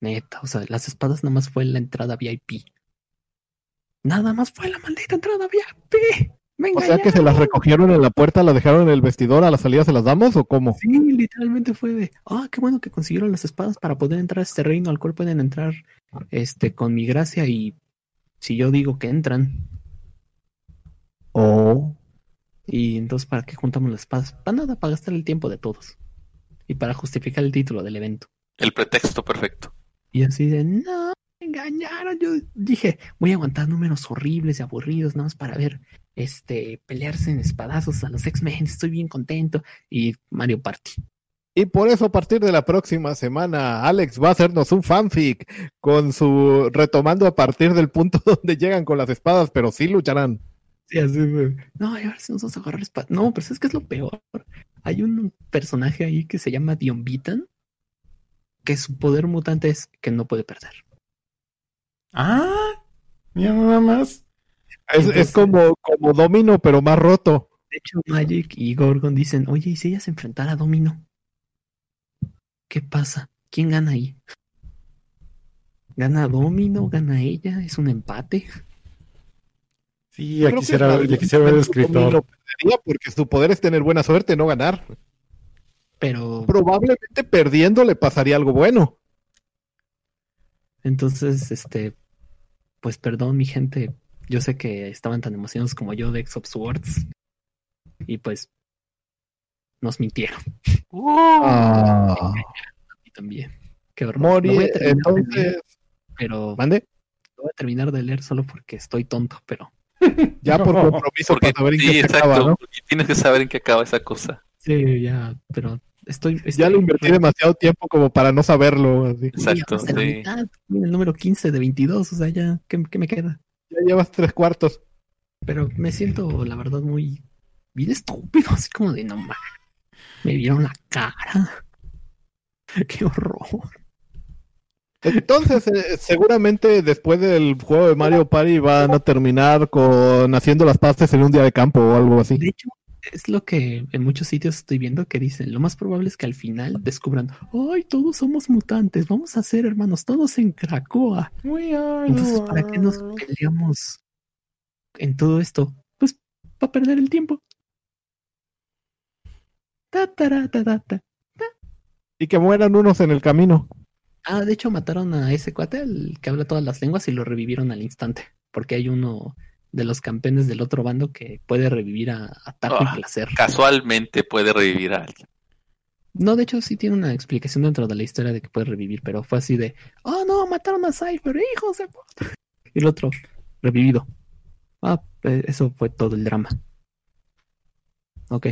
neta, o sea, las espadas nada más fue la entrada VIP. Nada más fue la maldita entrada VIP. Me O sea que se las recogieron en la puerta, las dejaron en el vestidor, a la salida se las damos o cómo? Sí, literalmente fue de, ah, qué bueno que consiguieron las espadas para poder entrar a este reino al cual pueden entrar este con mi gracia y si yo digo que entran Oh. y entonces para qué juntamos las espadas? Para nada, para gastar el tiempo de todos y para justificar el título del evento. El pretexto perfecto. Y así de, no, me engañaron. Yo dije, voy a aguantar números horribles y aburridos, nada más para ver este pelearse en espadazos a los X-Men. Estoy bien contento. Y Mario Party. Y por eso a partir de la próxima semana, Alex va a hacernos un fanfic con su retomando a partir del punto donde llegan con las espadas, pero sí lucharán. Sí, así de, no, y ahora sí nos vamos a agarrar espadas. No, pero ¿sabes qué es lo peor? Hay un personaje ahí que se llama Dion Beaton, que su poder mutante es que no puede perder. Ah, mira nada más. Es, Entonces- es como, como domino, pero más roto. De hecho, Magic y Gorgon dicen, oye, ¿y si ella se enfrentara a Domino? ¿Qué pasa? ¿Quién gana ahí? ¿Gana Domino? ¿Gana ella? ¿Es un empate? Sí, ya Creo que quisiera, ya quisiera ver el Domino escritor. perdería porque su poder es tener buena suerte, no ganar. Pero Probablemente perdiendo le pasaría algo bueno. Entonces, este, pues perdón, mi gente. Yo sé que estaban tan emocionados como yo de X of Swords. Y pues nos mintieron. Ah, Y también. Qué horror. Entonces, pero mande, lo voy a terminar de leer solo porque estoy tonto, pero ya por compromiso Porque, para saber en sí, qué exacto. acaba, ¿no? tienes que saber en qué acaba esa cosa. Sí, ya, pero estoy, Ya estoy- le invertí demasiado tiempo como para no saberlo. así. Sí, Exacto, sí. mitad, el número 15 de 22, o sea, ya, ¿qué, qué me queda? Ya llevas tres cuartos. Pero me siento, la verdad, muy bien estúpido, así como de no mames. Me vieron la cara. Qué horror. Entonces, eh, seguramente después del juego de Mario Party van a terminar con haciendo las pastas en un día de campo o algo así. De hecho, es lo que en muchos sitios estoy viendo que dicen, lo más probable es que al final descubran, ay, todos somos mutantes, vamos a ser hermanos, todos en Krakoa. Entonces, ¿para qué nos peleamos en todo esto? Pues para perder el tiempo. Ta, ta, ta, ta. Y que mueran unos en el camino. Ah, de hecho mataron a ese cuate, el que habla todas las lenguas, y lo revivieron al instante. Porque hay uno de los campeones del otro bando que puede revivir a, a tajo Ah, y placer. Casualmente puede revivir a alguien. No, de hecho sí tiene una explicación dentro de la historia de que puede revivir, pero fue así de, oh no, mataron a Cypher, hijos de puta. Y el otro, revivido. Ah, pues, eso fue todo el drama. Ok.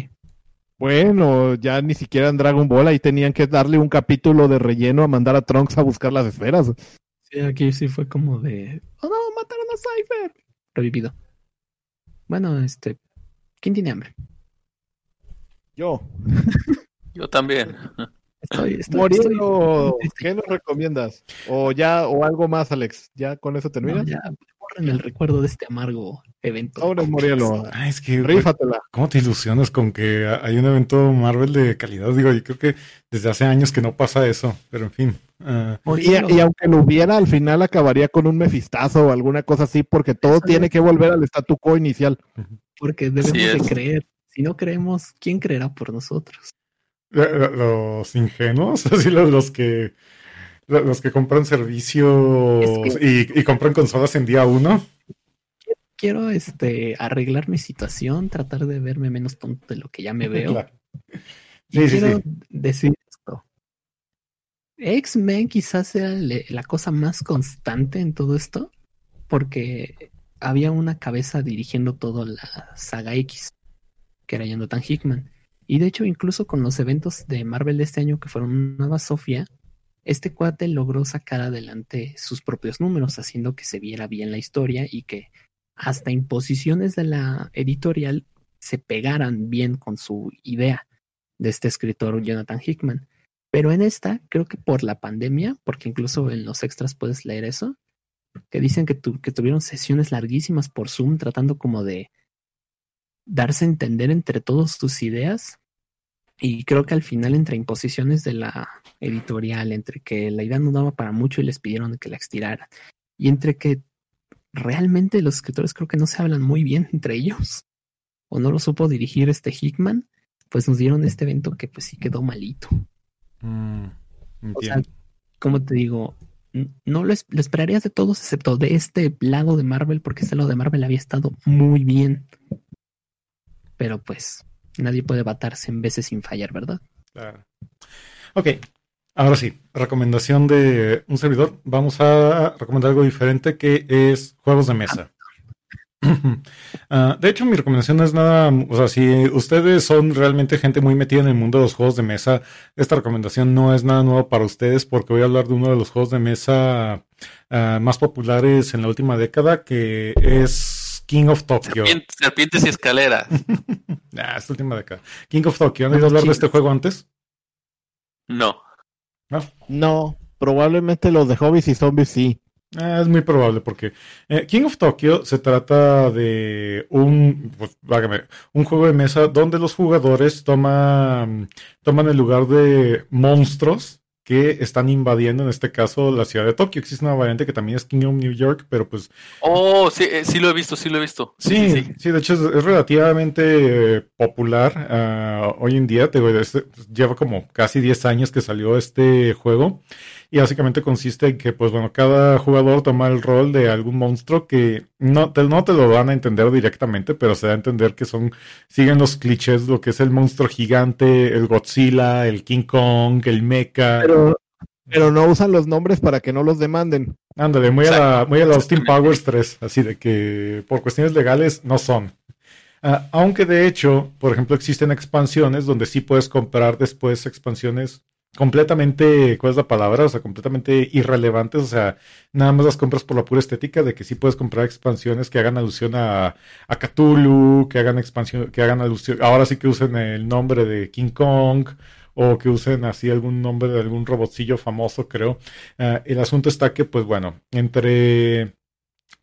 Bueno, ya ni siquiera en Dragon Ball ahí tenían que darle un capítulo de relleno a mandar a Trunks a buscar las esferas. Sí, aquí sí fue como de, oh no, mataron a Cypher. Revivido. Bueno, este, ¿quién tiene hambre? Yo, Yo también. Estoy, estoy, Morielo, estoy- ¿qué nos recomiendas? O ya, o algo más, Alex. ¿Ya con eso No, terminas? ya, borren el recuerdo de este amargo evento. Sobres, Morielo. Ay, es que, Rífatela. ¿cómo te ilusionas con que hay un evento Marvel de calidad? Digo, yo creo que desde hace años que no pasa eso, pero en fin. ah, Y, Morielo, y aunque lo hubiera, al final acabaría con un mefistazo o alguna cosa así, porque todo tiene que volver al statu quo inicial. porque debemos de creer. Si no creemos, ¿quién creerá por nosotros? lo- los ingenuos, así los, los que los que compran servicios Es y, y compran consolas en día uno. Quiero este arreglar mi situación, tratar de verme menos tonto de lo que ya me veo. Claro. Y Sí, sí, quiero sí. decir esto. X-Men quizás sea la cosa más constante en todo esto, porque había una cabeza dirigiendo toda la saga X, que era Jonathan Hickman. Y de hecho, incluso con los eventos de Marvel de este año que fueron Nueva Sofía, este cuate logró sacar adelante sus propios números, haciendo que se viera bien la historia y que hasta imposiciones de la editorial se pegaran bien con su idea de este escritor Jonathan Hickman. Pero en esta, creo que por la pandemia, porque incluso en los extras puedes leer eso, que dicen que, tu- que tuvieron sesiones larguísimas por Zoom tratando como de darse a entender entre todos sus ideas. Y creo que al final, entre imposiciones de la editorial, entre que la idea no daba para mucho y les pidieron que la estiraran, y entre que realmente los escritores creo que no se hablan muy bien entre ellos, o no lo supo dirigir este Hickman, pues nos dieron este evento que pues sí quedó malito. Mm, O sea, como te digo, no lo, lo esperarías de todos excepto de este lado de Marvel, porque este lado de Marvel había estado muy bien. Pero pues nadie puede batarse en veces sin fallar, ¿verdad? Claro. Ok, ahora sí, recomendación de un servidor. Vamos a recomendar algo diferente que es juegos de mesa. Ah, de hecho, mi recomendación es nada, o sea, si ustedes son realmente gente muy metida en el mundo de los juegos de mesa, esta recomendación no es nada nuevo para ustedes porque voy a hablar de uno de los juegos de mesa ah, más populares en la última década, que es King of Tokyo. Serpien- serpientes y escaleras. Ah, esta última década. King of Tokyo, ¿han oído hablar de este juego antes? No. ¿No? No, probablemente los de hobbies y zombies sí. Ah, es muy probable porque eh, King of Tokyo se trata de un, pues, válgame, un juego de mesa donde los jugadores toman, toman el lugar de monstruos que están invadiendo, en este caso, la ciudad de Tokio. Existe una variante que también es King of New York, pero pues Oh, sí, eh, sí lo he visto, sí lo he visto. Sí, sí, de hecho es, es relativamente eh, popular ah, hoy en día. Te digo, este- lleva como casi 10 años que salió este juego. Y básicamente consiste en que, pues bueno, cada jugador toma el rol de algún monstruo que no te, no te lo van a entender directamente, pero se da a entender que son, siguen los clichés, lo que es el monstruo gigante, el Godzilla, el King Kong, el Mecha. Pero, pero no usan los nombres para que no los demanden. Ándale, muy a la, muy a la Austin Powers 3, así de que por cuestiones legales no son. Ah, aunque de hecho, por ejemplo, existen expansiones donde sí puedes comprar después expansiones completamente, ¿cuál es la palabra? O sea, completamente irrelevantes, o sea, nada más las compras por la pura estética de que sí puedes comprar expansiones que hagan alusión a, a Cthulhu, que hagan expansión, que hagan alusión, ahora sí que usen el nombre de King Kong, o que usen así algún nombre de algún robotcillo famoso, creo. Ah, el asunto está que, pues bueno, entre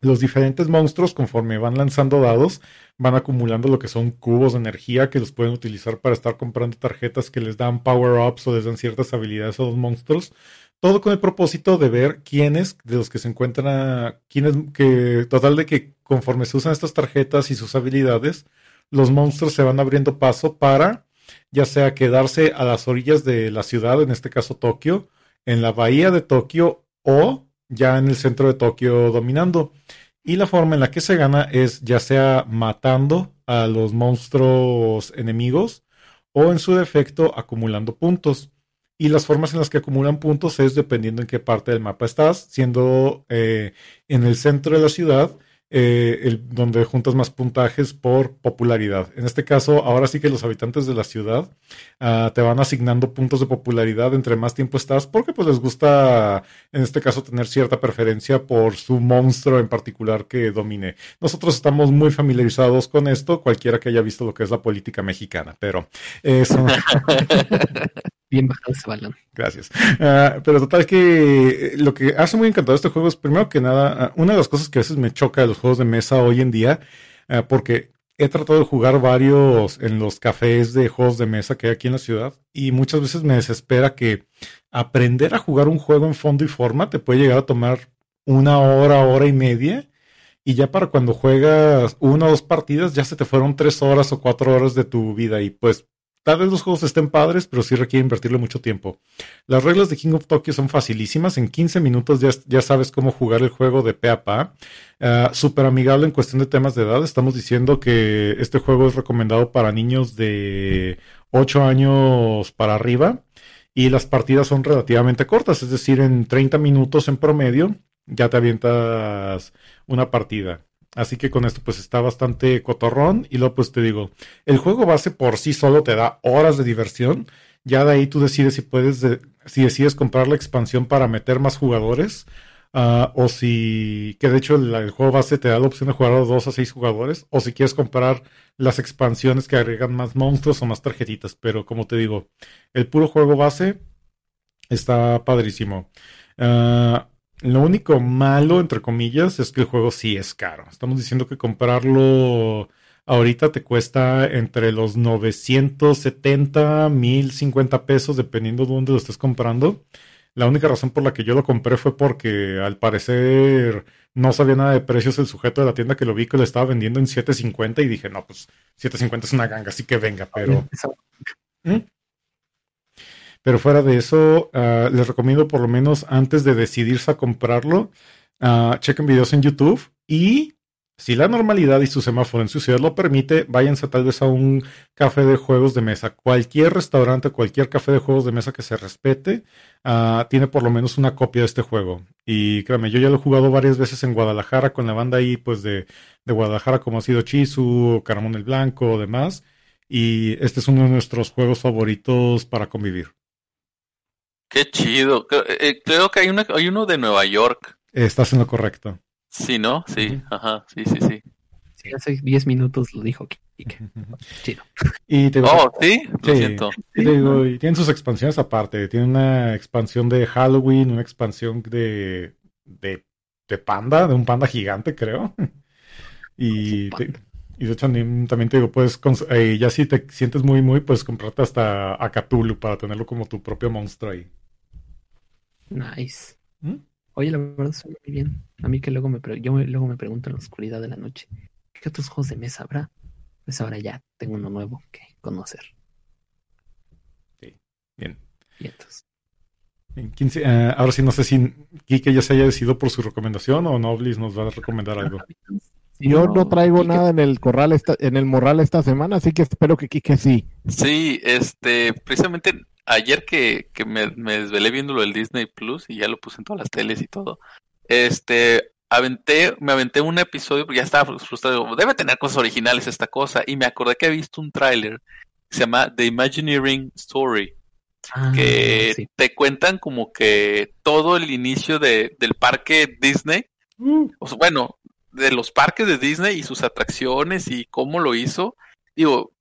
los diferentes monstruos, conforme van lanzando dados, van acumulando lo que son cubos de energía que los pueden utilizar para estar comprando tarjetas que les dan power-ups o les dan ciertas habilidades a los monstruos. Todo con el propósito de ver quiénes de los que se encuentran, quiénes, que total de que conforme se usan estas tarjetas y sus habilidades, los monstruos se van abriendo paso para ya sea quedarse a las orillas de la ciudad, en este caso Tokio, en la bahía de Tokio o ya en el centro de Tokio dominando. Y la forma en la que se gana es ya sea matando a los monstruos enemigos o en su defecto acumulando puntos. Y las formas en las que acumulan puntos es dependiendo en qué parte del mapa estás, siendo eh, en el centro de la ciudad eh, el, donde juntas más puntajes por popularidad. En este caso, ahora sí que los habitantes de la ciudad uh, te van asignando puntos de popularidad entre más tiempo estás, porque pues les gusta, en este caso, tener cierta preferencia por su monstruo en particular que domine. Nosotros estamos muy familiarizados con esto, cualquiera que haya visto lo que es la política mexicana, pero eso... Bien bajado ese balón. Gracias. Uh, pero total que lo que hace muy encantado este juego es, primero que nada, uh, una de las cosas que a veces me choca de los juegos de mesa hoy en día, uh, porque he tratado de jugar varios en los cafés de juegos de mesa que hay aquí en la ciudad y muchas veces me desespera que aprender a jugar un juego en fondo y forma te puede llegar a tomar una hora, hora y media. Y ya para cuando juegas una o dos partidas, ya se te fueron tres horas o cuatro horas de tu vida. Y pues Tal vez los juegos estén padres, pero sí requiere invertirle mucho tiempo. Las reglas de King of Tokyo son facilísimas. En 15 minutos ya, ya sabes cómo jugar el juego de pe a pa. Uh, Súper amigable en cuestión de temas de edad. Estamos diciendo que este juego es recomendado para niños de 8 años para arriba. Y las partidas son relativamente cortas, es decir, en 30 minutos en promedio ya te avientas una partida. Así que con esto pues está bastante cotorrón. Y luego pues te digo, el juego base por sí solo te da horas de diversión. Ya de ahí tú decides si puedes, de, si decides comprar la expansión para meter más jugadores. Uh, o si, que de hecho el, juego base te da la opción de jugar a dos a seis jugadores. O si quieres comprar las expansiones que agregan más monstruos o más tarjetitas. Pero como te digo, el puro juego base está padrísimo. Uh, lo único malo, entre comillas, es que el juego sí es caro. Estamos diciendo que comprarlo ahorita te cuesta entre los 970, 1050 pesos, dependiendo de dónde lo estés comprando. La única razón por la que yo lo compré fue porque al parecer no sabía nada de precios el sujeto de la tienda que lo vi que lo estaba vendiendo en 750 y dije, no, pues 750 es una ganga, así que venga, pero... ¿Mm? Pero fuera de eso, uh, les recomiendo por lo menos antes de decidirse a comprarlo, uh, chequen videos en YouTube y si la normalidad y su semáforo en su ciudad lo permite, váyanse tal vez a un café de juegos de mesa. Cualquier restaurante, cualquier café de juegos de mesa que se respete, uh, tiene por lo menos una copia de este juego. Y créanme, yo ya lo he jugado varias veces en Guadalajara con la banda ahí, pues de, de Guadalajara, como ha sido Chisu, Caramón el Blanco o demás. Y este es uno de nuestros juegos favoritos para convivir. Qué chido. Creo, eh, creo que hay, una, hay uno de Nueva York. Estás en lo correcto. Sí, ¿no? Sí, uh -huh. ajá, sí, sí, sí. Sí, hace 10 minutos lo dijo Kike. Chido. Y te digo, oh, ¿sí? Lo sí. siento. Y, te digo, y tienen sus expansiones aparte. Tienen una expansión de Halloween, una expansión de, de, de panda, de un panda gigante, creo. Y, te, y de hecho también te digo, puedes, eh, ya si te sientes muy, muy, pues comprarte hasta a Cthulhu para tenerlo como tu propio monstruo ahí. Nice. ¿Mm? Oye, la verdad suena muy bien. A mí que luego me, yo me, luego me pregunto en la oscuridad de la noche, ¿qué otros juegos de mesa habrá? Pues ahora ya tengo uno nuevo que conocer. Sí, bien. Y entonces. En 15, eh, ahora sí, no sé si Kike ya se haya decidido por su recomendación o Noblis nos va a recomendar algo. Yo no traigo nada en el corral esta, en el morral esta semana, así que espero que Kike sí. Sí, este, precisamente ayer que, que me, me desvelé viendo lo del Disney Plus y ya lo puse en todas las teles y todo, este, aventé, me aventé un episodio porque ya estaba frustrado, debe tener cosas originales esta cosa, y me acordé que he visto un tráiler que se llama The Imagineering Story, Ah, que sí. te cuentan como que todo el inicio de, del parque Disney, o sea, bueno, de los parques de Disney y sus atracciones y cómo lo hizo. Digo,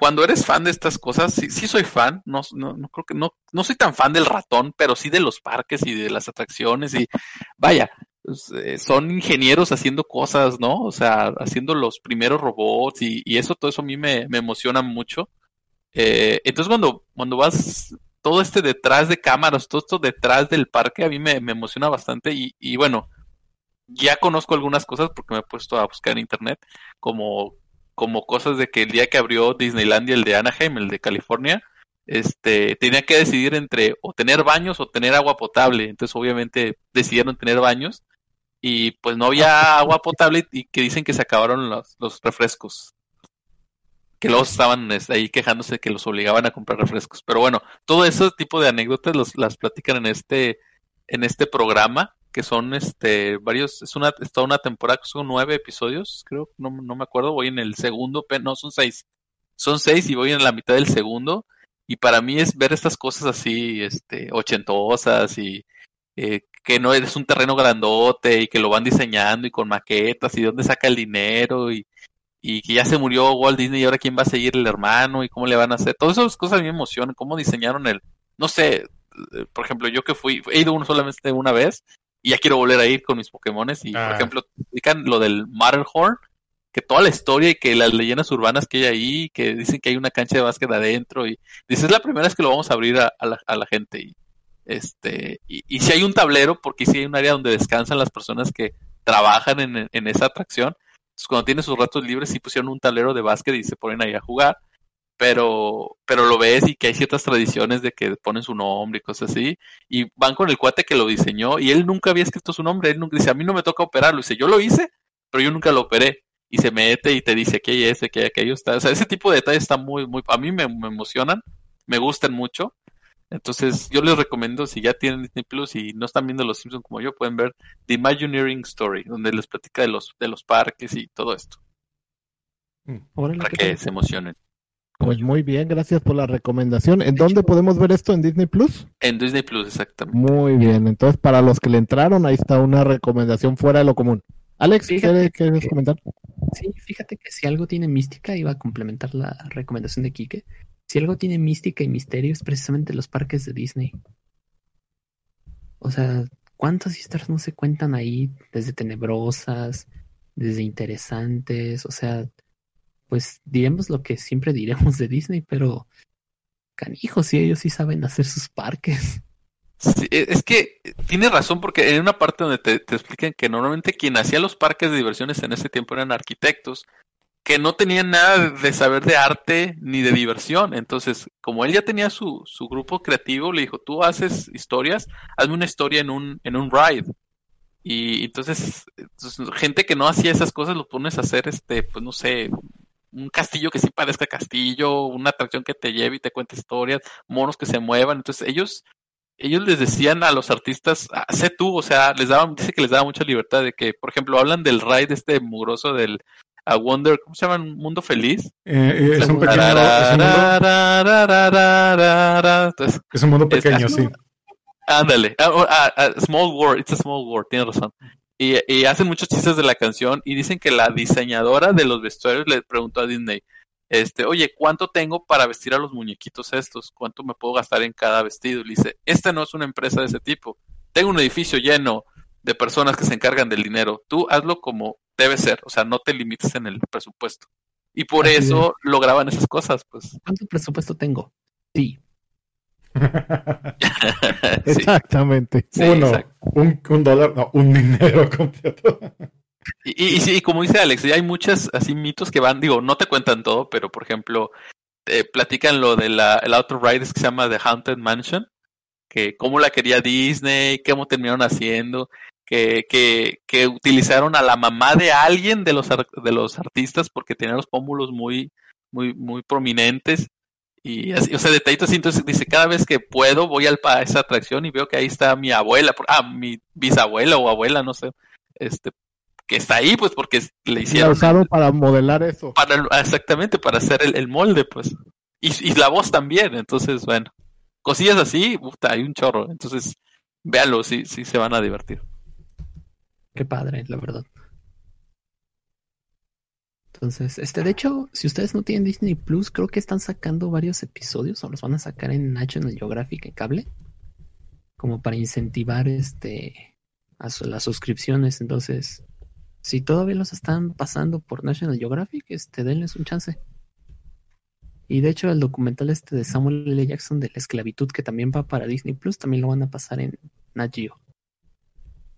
cuando eres fan de estas cosas, sí, sí soy fan, no, no, no creo que no, no soy tan fan del ratón, pero sí de los parques y de las atracciones y vaya, pues, eh, son ingenieros haciendo cosas, ¿no? O sea, haciendo los primeros robots y, eso, todo eso a mí me, me emociona mucho. Eh, entonces cuando, cuando vas todo este detrás de cámaras, todo esto detrás del parque, a mí me, me emociona bastante y, y bueno, ya conozco algunas cosas porque me he puesto a buscar en internet, como, como cosas de que el día que abrió Disneylandia, el de Anaheim, el de California, este, tenía que decidir entre o tener baños o tener agua potable. Entonces, obviamente, decidieron tener baños y pues no había agua potable y que dicen que se acabaron los, los refrescos. Que luego estaban este, ahí quejándose de que los obligaban a comprar refrescos. Pero bueno, todo ese tipo de anécdotas los, las platican en este, en este programa, que son este varios, es una, es toda una temporada que son nueve episodios, creo, no, no me acuerdo, voy en el segundo, no, son seis. Son seis y voy en la mitad del segundo. Y para mí es ver estas cosas así, este, ochentosas y eh, que no es un terreno grandote y que lo van diseñando y con maquetas y dónde saca el dinero y, y que ya se murió Walt Disney y ahora quién va a seguir el hermano y cómo le van a hacer. Todas esas cosas a mí me emocionan, cómo diseñaron el, no sé, eh, por ejemplo, yo que fui, he ido uno solamente una vez y ya quiero volver a ir con mis Pokémones y, por Ah. ejemplo, explican lo del Matterhorn, que toda la historia y que las leyendas urbanas que hay ahí, que dicen que hay una cancha de básquet adentro y dice, es la primera vez que lo vamos a abrir a, a la, a la gente y este y, y si hay un tablero porque si hay un área donde descansan las personas que trabajan en, en esa atracción entonces cuando tienen sus ratos libres sí pusieron un tablero de básquet y se ponen ahí a jugar pero pero lo ves y que hay ciertas tradiciones de que ponen su nombre y cosas así y van con el cuate que lo diseñó y él nunca había escrito su nombre él nunca dice a mí no me toca operarlo dice yo lo hice pero yo nunca lo operé y se mete y te dice aquí hay ese, aquí hay aquello está o sea ese tipo de detalles está muy muy a mí me, me emocionan me gustan mucho. Entonces, yo les recomiendo, si ya tienen Disney Plus y no están viendo Los Simpsons como yo, pueden ver The Imagineering Story, donde les platica de los, de los parques y todo esto, Órale, para ¿qué que se emocionen. Pues muy bien, gracias por la recomendación. ¿En dónde podemos ver esto en Disney Plus? En Disney Plus, exactamente. Muy bien, entonces para los que le entraron, ahí está una recomendación fuera de lo común. Alex, ¿quieres, quieres que- comentar? Sí, fíjate que si algo tiene mística, iba a complementar la recomendación de Quique. Si algo tiene mística y misterio es precisamente los parques de Disney. O sea, ¿cuántas historias no se cuentan ahí? Desde tenebrosas, desde interesantes, o sea, pues diremos lo que siempre diremos de Disney, pero canijos, sí, ellos sí saben hacer sus parques. Sí, e- es que tiene razón porque hay una parte donde te, te explican que normalmente quien hacía los parques de diversiones en ese tiempo eran arquitectos que no tenían nada de saber de arte ni de diversión. Entonces, como él ya tenía su, su grupo creativo, le dijo, tú haces historias, hazme una historia en un, en un ride. Y entonces, entonces, gente que no hacía esas cosas lo pones a hacer, este, pues no sé, un castillo que sí parezca castillo, una atracción que te lleve y te cuente historias, monos que se muevan. Entonces, ellos ellos les decían a los artistas, "Ah, sé tú, o sea, les daban, dice que les daba mucha libertad de que, por ejemplo, hablan del ride este mugroso del a Wonder, ¿cómo se llama? Mundo Feliz. Eh, eh, es, un pequeño, es, un mundo, Entonces, es un mundo Es- pequeño, es- sí. ándale, ah, ah, Small World, it's a small world, tienes razón. Y, y hacen muchos chistes de la canción y dicen que la diseñadora de los vestuarios le preguntó a Disney, este, oye, ¿cuánto tengo para vestir a los muñequitos estos? ¿Cuánto me puedo gastar en cada vestido? Y le dice, esta no es una empresa de ese tipo. Tengo un edificio lleno de personas que se encargan del dinero. Tú hazlo como debe ser, o sea, no te limites en el presupuesto. Y por Así eso lograban esas cosas, pues. ¿Cuánto presupuesto tengo? Sí, Exactamente. sí, Uno, un, un dólar, no, un dinero completo. Y, y, y sí, como dice Alex, ya hay muchas así mitos que van, digo, no te cuentan todo, pero por ejemplo, eh, platican lo de la, el auto ride que se llama The Haunted Mansion, que cómo la quería Disney, cómo terminaron haciendo, que, que, que utilizaron a la mamá de alguien de los, de los artistas porque tenía los pómulos muy, muy, muy prominentes. Y así, o sea, detallitos así, entonces dice, cada vez que puedo voy al, a esa atracción y veo que ahí está mi abuela, ah, mi bisabuela o abuela, no sé, este, que está ahí, pues porque le hicieron... La usaron para modelar eso. Para, exactamente, para hacer el, el molde, pues. Y, y, la voz también, entonces, bueno, cosillas así, puta, hay un chorro, entonces, véanlo, sí, sí se van a divertir. Qué padre, la verdad. Entonces, este, de hecho, si ustedes no tienen Disney Plus, creo que están sacando varios episodios o los van a sacar en National Geographic en cable, como para incentivar este a su, las suscripciones. Entonces, si todavía los están pasando por National Geographic, este, denles un chance. Y de hecho, el documental este de Samuel L. Jackson de la esclavitud, que también va para Disney Plus, también lo van a pasar en Nat Geo.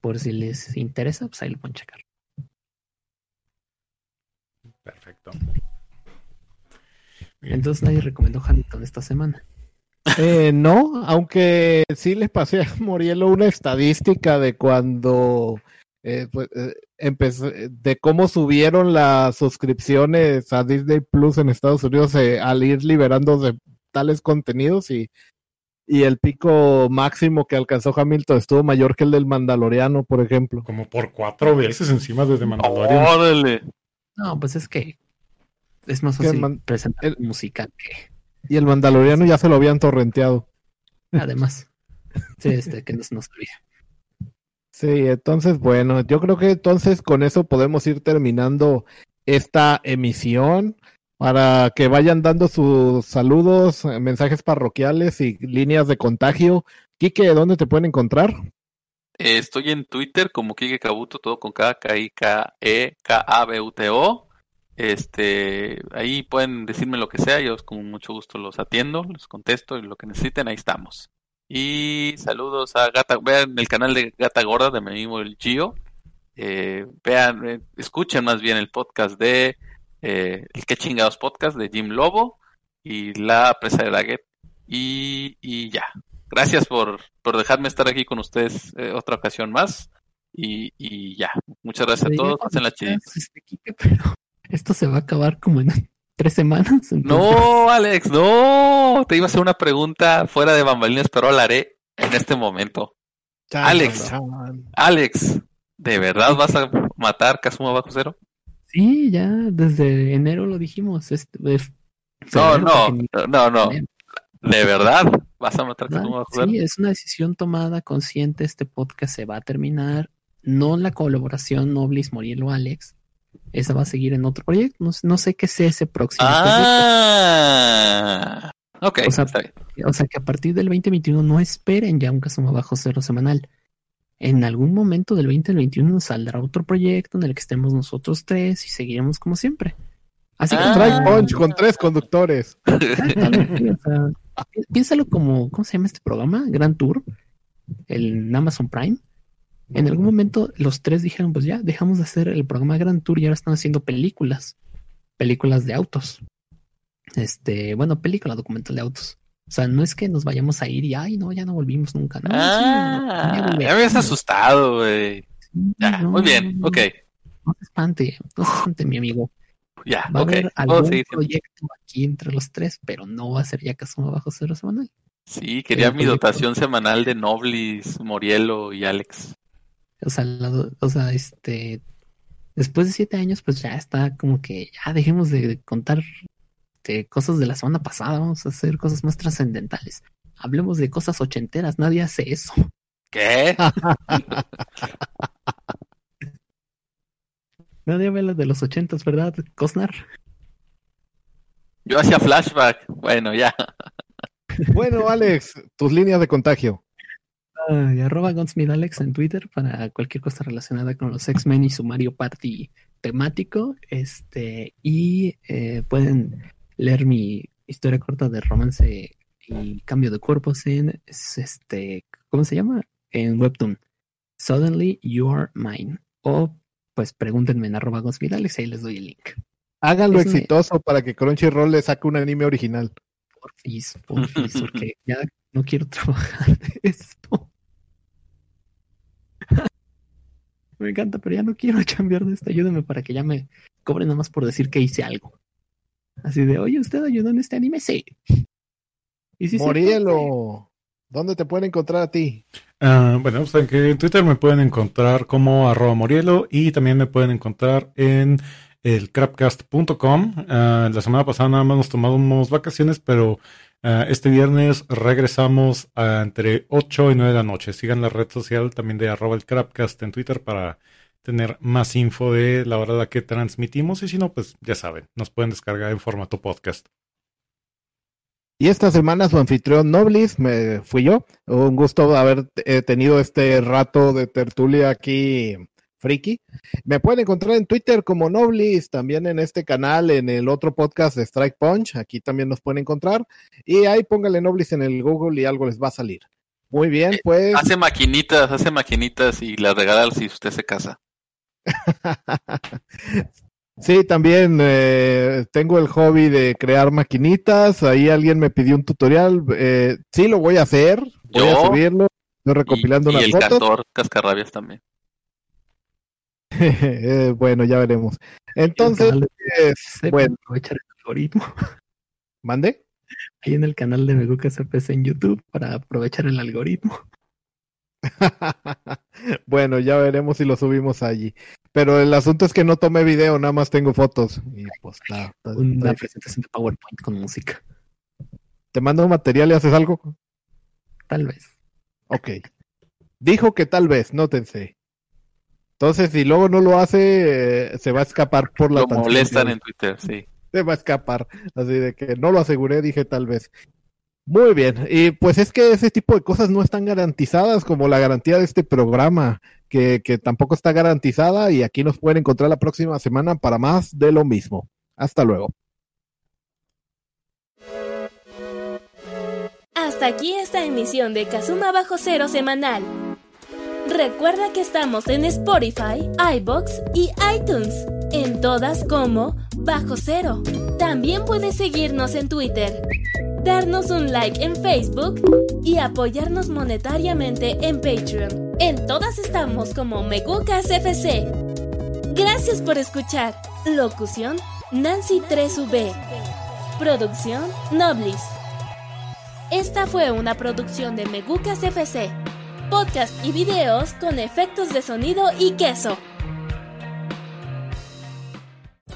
Por si les interesa, pues ahí lo pueden checar. Entonces nadie recomendó Hamilton esta semana. Eh, no, aunque sí les pasé a Morielo una estadística de cuando eh, pues, eh, empezó, de cómo subieron las suscripciones a Disney Plus en Estados Unidos eh, al ir liberando de tales contenidos y, y el pico máximo que alcanzó Hamilton estuvo mayor que el del Mandaloriano, por ejemplo. Como por cuatro veces encima de The Mandalorian. ¡Órale! No, pues es que es más el fácil man- presentar el- musical que Y el Mandaloriano ya se lo habían torrenteado. además. Sí, este, que no se nos olvide. Sí, entonces, bueno, yo creo que entonces con eso podemos ir terminando esta emisión para que vayan dando sus saludos, mensajes parroquiales y líneas de contagio. Quique, ¿dónde te pueden encontrar? Eh, Estoy en Twitter como Kike Kabuto, todo con K, K, I, K, E, K, A, B, U, T, O. Este, ahí pueden decirme lo que sea, yo con mucho gusto los atiendo, los contesto y lo que necesiten, ahí estamos. Y saludos a Gata, vean el canal de Gata Gorda de mi amigo el Gio. Eh, vean, eh, escuchen más bien el podcast de eh, el que chingados podcast de Jim Lobo y la presa de Daggett. Y, y ya, gracias por, por dejarme estar aquí con ustedes eh, otra ocasión más. Y, y ya, muchas gracias a todos, pasen la chidita. Esto se va a acabar como en tres semanas. entonces- No, Alex, no, te iba a hacer una pregunta fuera de bambalinas, pero la haré en este momento. Alex. Alex, ¿de verdad vas a matar Kazuma bajo cero? Sí, ya desde enero lo dijimos. Este, No, febrero, no, ni- no, no, ¿de verdad vas a matar. Kazuma bajo cero? Sí, es una decisión tomada consciente. Este podcast se va a terminar. No la colaboración Noblis Morielo Alex. Esa va a seguir en otro proyecto. No, no sé qué sea ese próximo Ah, ok, O sea, está bien. proyecto. O sea que a partir del 2021 no esperen ya un Kazuma bajo cero semanal. En algún momento del 2021 saldrá otro proyecto en el que estemos nosotros tres y seguiremos como siempre. Así que Ah. Strike Punch con tres conductores. Exactamente, o sea, pi- piénsalo como, ¿cómo se llama este programa? Grand Tour, el en Amazon Prime. En algún momento los tres dijeron, pues ya, dejamos de hacer el programa Grand Tour y ahora están haciendo películas, películas de autos. Este, bueno, película documental de autos. O sea, no es que nos vayamos a ir y, ay, no, ya no volvimos nunca. No, sí, Ah, ya ya me habías asustado, güey. Ya, no, muy bien, no, ok, No se espante, no se espante, mi amigo. ya, Va a haber algún proyecto aquí entre los tres, pero no va a ser ya Kazuma bajo cero semanal. Sí, quería mi dotación semanal de Noblis, Morielo y Alex. O sea, la o sea, este, después de siete años, pues ya está como que ya dejemos de contar de cosas de la semana pasada, vamos a hacer cosas más trascendentales. Hablemos de cosas ochenteras, nadie hace eso. ¿Qué? Nadie habla de los ochentas, ¿verdad, Cosnar? Yo hacía flashback. Bueno, ya. Bueno, Alex, tus líneas de contagio. Arroba Alex en Twitter para cualquier cosa relacionada con los X-Men y su Mario Party temático. Este, y eh, pueden leer mi historia corta de romance y cambio de cuerpos en es este, ¿cómo se llama? En Webtoon. Suddenly You Are Mine. O pues pregúntenme en arroba Alex y ahí les doy el link. Háganlo Es una- exitoso para que Crunchyroll le saque un anime original. Porfis, porfis, porque ya no quiero trabajar de esto. Me encanta, pero ya no quiero cambiar de esto. Ayúdeme para que ya me cobren nada más por decir que hice algo. Así de, oye, ¿usted ayudó en este anime? Sí. ¿Y si Morielo, ¿dónde te pueden encontrar a ti? Uh, bueno, saben que en Twitter me pueden encontrar como arroba Morielo y también me pueden encontrar en el crapcast.com. Ah, la semana pasada nada más nos tomamos vacaciones, pero uh, este viernes regresamos entre 8 y 9 de la noche. Sigan la red social también de arroba el crapcast en Twitter para tener más info de la hora a la que transmitimos y si no, pues ya saben, nos pueden descargar en formato podcast. Y esta semana su anfitrión Noblis me fui yo. Un gusto haber eh, tenido este rato de tertulia aquí friki. Me pueden encontrar en Twitter como Noblis, también en este canal, en el otro podcast de Strike Punch, aquí también nos pueden encontrar. Y ahí póngale Noblis en el Google y algo les va a salir. Muy bien, eh, pues. Hace maquinitas, hace maquinitas y las regala si usted se casa. sí, también eh, tengo el hobby de crear maquinitas. Ahí alguien me pidió un tutorial. Eh, sí, lo voy a hacer. Voy a subirlo. Estoy recopilando y, unas el fotos. cascarrabias también. Eh, bueno, ya veremos. Entonces, bueno. Aprovechar el algoritmo. ¿Mande? Ahí en el canal de Meguca CPC en YouTube para aprovechar el algoritmo. bueno, ya veremos si lo subimos allí. Pero el asunto es que no tomé video, nada más tengo fotos. Y pues nada. Una presentación de PowerPoint con música. ¿Te mando un material y haces algo? Tal vez. Ok. Dijo que tal vez, nótense. Entonces, si luego no lo hace, eh, se va a escapar por la Lo molestan en Twitter, sí. Se va a escapar. Así de que no lo aseguré, dije tal vez. Muy bien, y pues es que ese tipo de cosas no están garantizadas como la garantía de este programa, que, que tampoco está garantizada y aquí nos pueden encontrar la próxima semana para más de lo mismo. Hasta luego. Hasta aquí esta emisión de Kazuma Bajo Cero semanal. Recuerda que estamos en Spotify, iBox y iTunes, en todas como Bajo Cero. También puedes seguirnos en Twitter darnos un like en Facebook y apoyarnos monetariamente en Patreon. En todas estamos como Megucas FC. Gracias por escuchar. Locución Nancy 3V. Producción Noblis. Esta fue una producción de Megucas FC. Podcast y videos con efectos de sonido y queso.